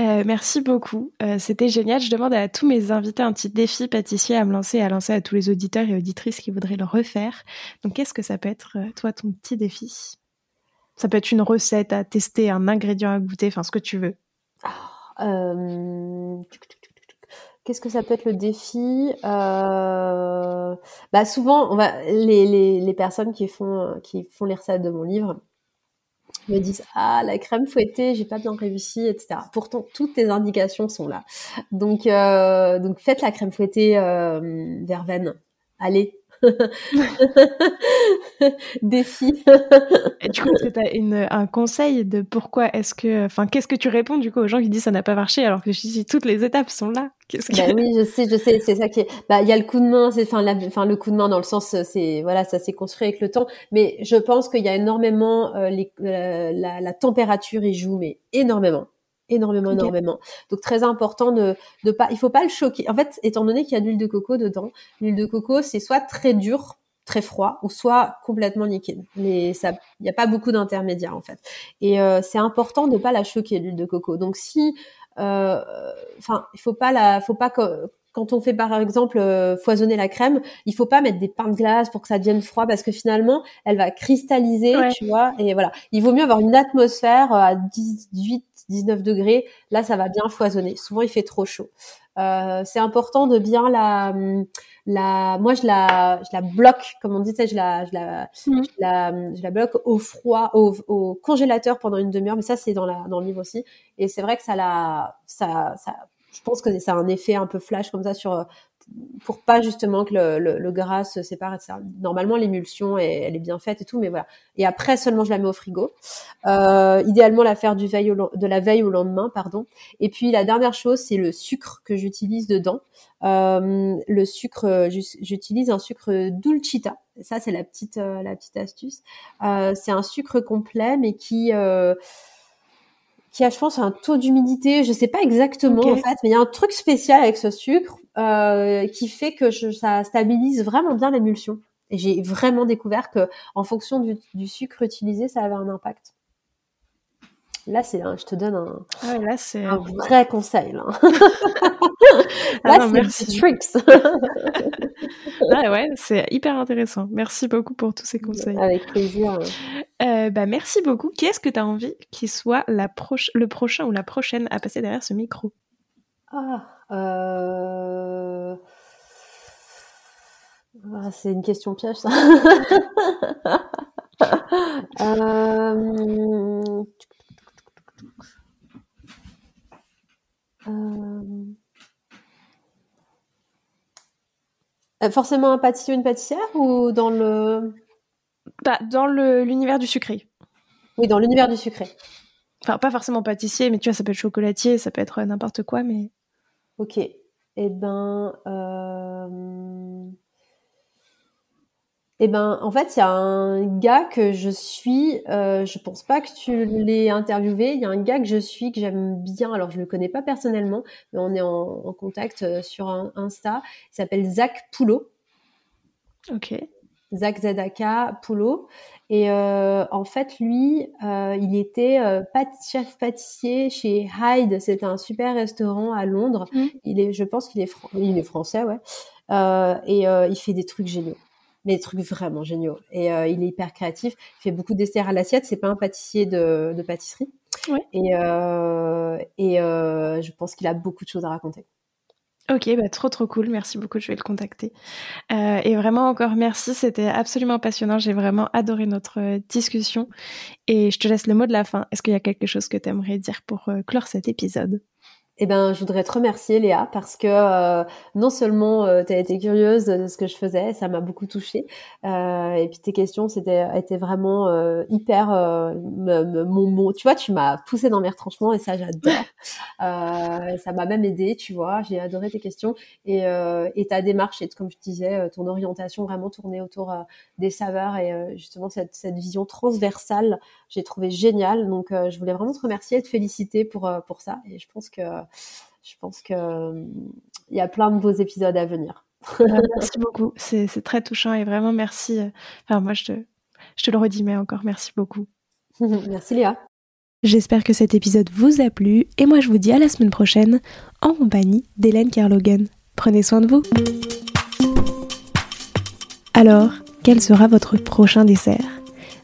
Euh, merci beaucoup. Euh, c'était génial. Je demande à tous mes invités un petit défi pâtissier à me lancer à lancer à tous les auditeurs et auditrices qui voudraient le refaire. Donc, qu'est-ce que ça peut être, euh, toi, ton petit défi? Ça peut être une recette à tester, un ingrédient à goûter, enfin, ce que tu veux. Qu'est-ce que ça peut être le défi? Bah souvent, on va les, personnes qui font qui font les recettes de mon livre, me disent ah la crème fouettée j'ai pas bien réussi etc pourtant toutes tes indications sont là. Donc euh, donc faites la crème fouettée euh, verveine. Allez *laughs* défi. Et du coup est-ce que tu as un conseil de pourquoi est-ce que enfin qu'est-ce que tu réponds du coup aux gens qui disent ça n'a pas marché alors que je dis toutes les étapes sont là bah oui je sais je sais c'est ça qui est bah il y a le coup de main c'est enfin enfin le coup de main dans le sens c'est voilà ça s'est construit avec le temps mais je pense qu'il y a énormément euh, les, euh, la, la température y joue mais énormément énormément, énormément. Donc très important de de pas, il faut pas le choquer. En fait, étant donné qu'il y a de l'huile de coco dedans, l'huile de coco c'est soit très dur, très froid, ou soit complètement liquide. Mais ça, il n'y a pas beaucoup d'intermédiaires en fait. Et euh, c'est important de pas la choquer l'huile de coco. Donc si, euh, enfin, il faut pas la, faut pas que quand on fait par exemple euh, foisonner la crème, il faut pas mettre des pains de glace pour que ça devienne froid parce que finalement, elle va cristalliser, tu vois. Et voilà, il vaut mieux avoir une atmosphère à 18, 19 degrés. Là, ça va bien foisonner. Souvent, il fait trop chaud. Euh, c'est important de bien la, la, moi je la, je la bloque, comme on dit, je la, je la, mmh. je la, je la bloque au froid, au, au congélateur pendant une demi-heure. Mais ça, c'est dans la, dans le livre aussi. Et c'est vrai que ça la, ça, ça, je pense que ça a un effet un peu flash comme ça sur pour pas justement que le, gras se sépare, etc. Normalement, l'émulsion, elle est bien faite et tout, mais voilà. Et après, seulement, je la mets au frigo. Euh, idéalement, la faire du veille de la veille au lendemain, pardon. Et puis, la dernière chose, c'est le sucre que j'utilise dedans. Euh, le sucre, j'utilise un sucre dulcita. Ça, c'est la petite, euh, la petite astuce. Euh, c'est un sucre complet, mais qui qui a, je pense, un taux d'humidité, je sais pas exactement en fait, mais il y a un truc spécial avec ce sucre euh, qui fait que je, ça stabilise vraiment bien l'émulsion. Et j'ai vraiment découvert que, en fonction du, du, sucre utilisé, ça avait un impact. Là, c'est, je te donne un, ah là, c'est... un *laughs* vrai conseil. Là, ah là c'est tricks. *laughs* ah ouais, c'est hyper intéressant. Merci beaucoup pour tous ces conseils. Avec plaisir. Euh, bah, merci beaucoup. Qui est-ce que tu as envie qu'il soit la proche... le prochain ou la prochaine à passer derrière ce micro? Ah, euh... ah c'est une question piège, ça. *laughs* euh... Euh. Forcément un pâtissier ou une pâtissière ou dans le... Bah, dans l'univers du sucré. Oui, dans l'univers du sucré. Enfin, pas forcément pâtissier, mais tu vois, ça peut être chocolatier, ça peut être n'importe quoi, mais... Ok. Eh ben... Euh... Eh ben, en fait, il y a un gars que je suis. Euh, je pense pas que tu l'aies interviewé. Il y a un gars que je suis que j'aime bien. Alors, je le connais pas personnellement, mais on est en, en contact euh, sur un Insta. Il s'appelle Zach Poulot. Ok. Zach Zadaka Poulot. Et euh, en fait, lui, euh, il était euh, chef pâtissier chez Hyde. C'est un super restaurant à Londres. Mmh. Il est, je pense qu'il est, il est français, ouais. Et il fait des trucs géniaux mais des trucs vraiment géniaux. Et euh, il est hyper créatif. Il fait beaucoup desserts à l'assiette. C'est pas un pâtissier de, de pâtisserie. Ouais. Et, euh, et euh, je pense qu'il a beaucoup de choses à raconter. Ok, bah trop trop cool, merci beaucoup, je vais le contacter. Euh, et vraiment encore merci, c'était absolument passionnant, j'ai vraiment adoré notre discussion. Et je te laisse le mot de la fin. Est-ce qu'il y a quelque chose que tu aimerais dire pour clore cet épisode? Eh ben, je voudrais te remercier, Léa, parce que euh, non seulement euh, tu as été curieuse de ce que je faisais, ça m'a beaucoup touchée, euh, et puis tes questions c'était étaient vraiment euh, hyper euh, mon mot. Tu vois, tu m'as poussé dans mes retranchements et ça j'adore. *laughs* ça m'a même aidé, tu vois. J'ai adoré tes questions et, et ta démarche et comme je disais, ton orientation vraiment tournée autour des saveurs et justement cette, cette vision transversale, j'ai trouvé génial. Donc, je voulais vraiment te remercier et te féliciter pour pour ça. Et je pense que je pense que il y a plein de beaux épisodes à venir. merci beaucoup, c'est très touchant et vraiment merci. Enfin, moi, je te, je te le redis, mais encore merci beaucoup. *laughs* merci Léa. J'espère que cet épisode vous a plu et moi je vous dis à la semaine prochaine en compagnie d'Hélène Kerlogan. Prenez soin de vous. Alors, quel sera votre prochain dessert?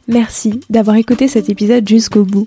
Merci d'avoir écouté cet épisode jusqu'au bout.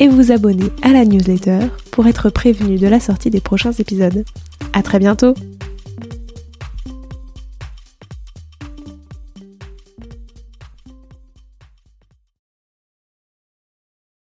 et vous abonner à la newsletter pour être prévenu de la sortie des prochains épisodes. À très bientôt!